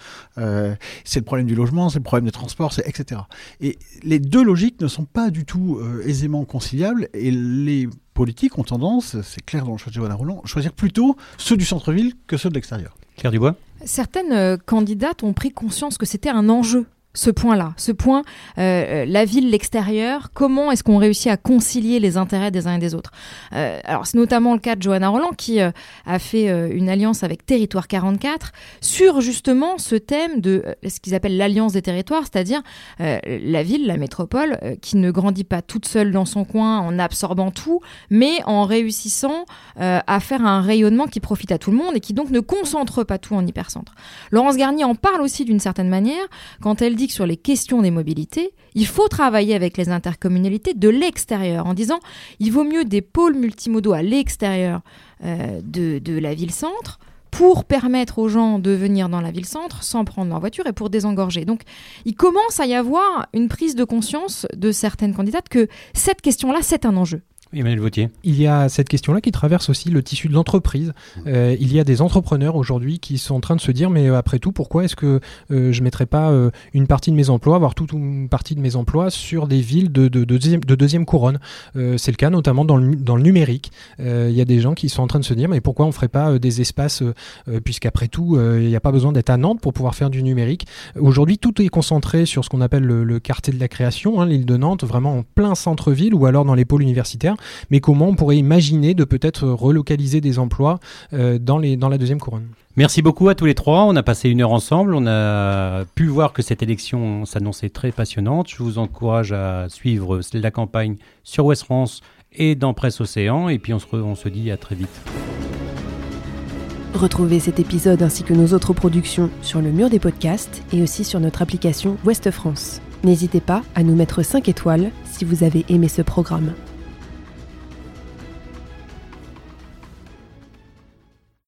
S4: C'est le problème du logement, c'est le problème des transports, etc. Et les deux logiques ne sont pas du tout euh, aisément conciliables, et les politiques ont tendance, c'est clair dans le choix de Johanna Roland, à choisir plutôt ceux du centre-ville que ceux de l'extérieur.
S1: Claire Dubois?
S2: Certaines euh, candidates ont pris conscience que c'était un enjeu. Ce point-là, ce point, euh, la ville, l'extérieur, comment est-ce qu'on réussit à concilier les intérêts des uns et des autres? Euh, Alors, c'est notamment le cas de Johanna Roland qui euh, a fait euh, une alliance avec Territoire 44 sur justement ce thème de euh, ce qu'ils appellent l'alliance des territoires, c'est-à-dire euh, la ville, la métropole, euh, qui ne grandit pas toute seule dans son coin en absorbant tout, mais en réussissant euh, à faire un rayonnement qui profite à tout le monde et qui donc ne concentre pas tout en hypercentre. Laurence Garnier en parle aussi d'une certaine manière quand elle dit sur les questions des mobilités, il faut travailler avec les intercommunalités de l'extérieur en disant il vaut mieux des pôles multimodaux à l'extérieur euh, de, de la ville-centre pour permettre aux gens de venir dans la ville-centre sans prendre leur voiture et pour désengorger. Donc il commence à y avoir une prise de conscience de certaines candidates que cette question-là, c'est un enjeu.
S1: Emmanuel Vautier.
S5: Il y a cette question-là qui traverse aussi le tissu de l'entreprise. Euh, il y a des entrepreneurs aujourd'hui qui sont en train de se dire, mais euh, après tout, pourquoi est-ce que euh, je ne mettrais pas une partie de mes emplois, voire toute une partie de mes emplois sur des villes de, de, de deuxième, de deuxième couronne? C'est le cas notamment dans le, numérique. Il y a des gens qui sont en train de se dire, mais pourquoi on ne ferait pas des espaces, puisqu'après tout, il n'y a pas besoin d'être à Nantes pour pouvoir faire du numérique. Aujourd'hui, tout est concentré sur ce qu'on appelle le, le quartier de la création, hein, l'île de Nantes, vraiment en plein centre-ville ou alors dans les pôles universitaires mais comment on pourrait imaginer de peut-être relocaliser des emplois euh, dans, les, dans la deuxième couronne?
S1: Merci beaucoup à tous les trois. On a passé une heure ensemble. On a pu voir que cette élection s'annonçait très passionnante. Je vous encourage à suivre la campagne sur Ouest France et dans Presse Océan. Et puis on se, re- on se dit à très vite.
S20: Retrouvez cet épisode ainsi que nos autres productions sur le mur des podcasts et aussi sur notre application Ouest France. N'hésitez pas à nous mettre 5 étoiles si vous avez aimé ce programme.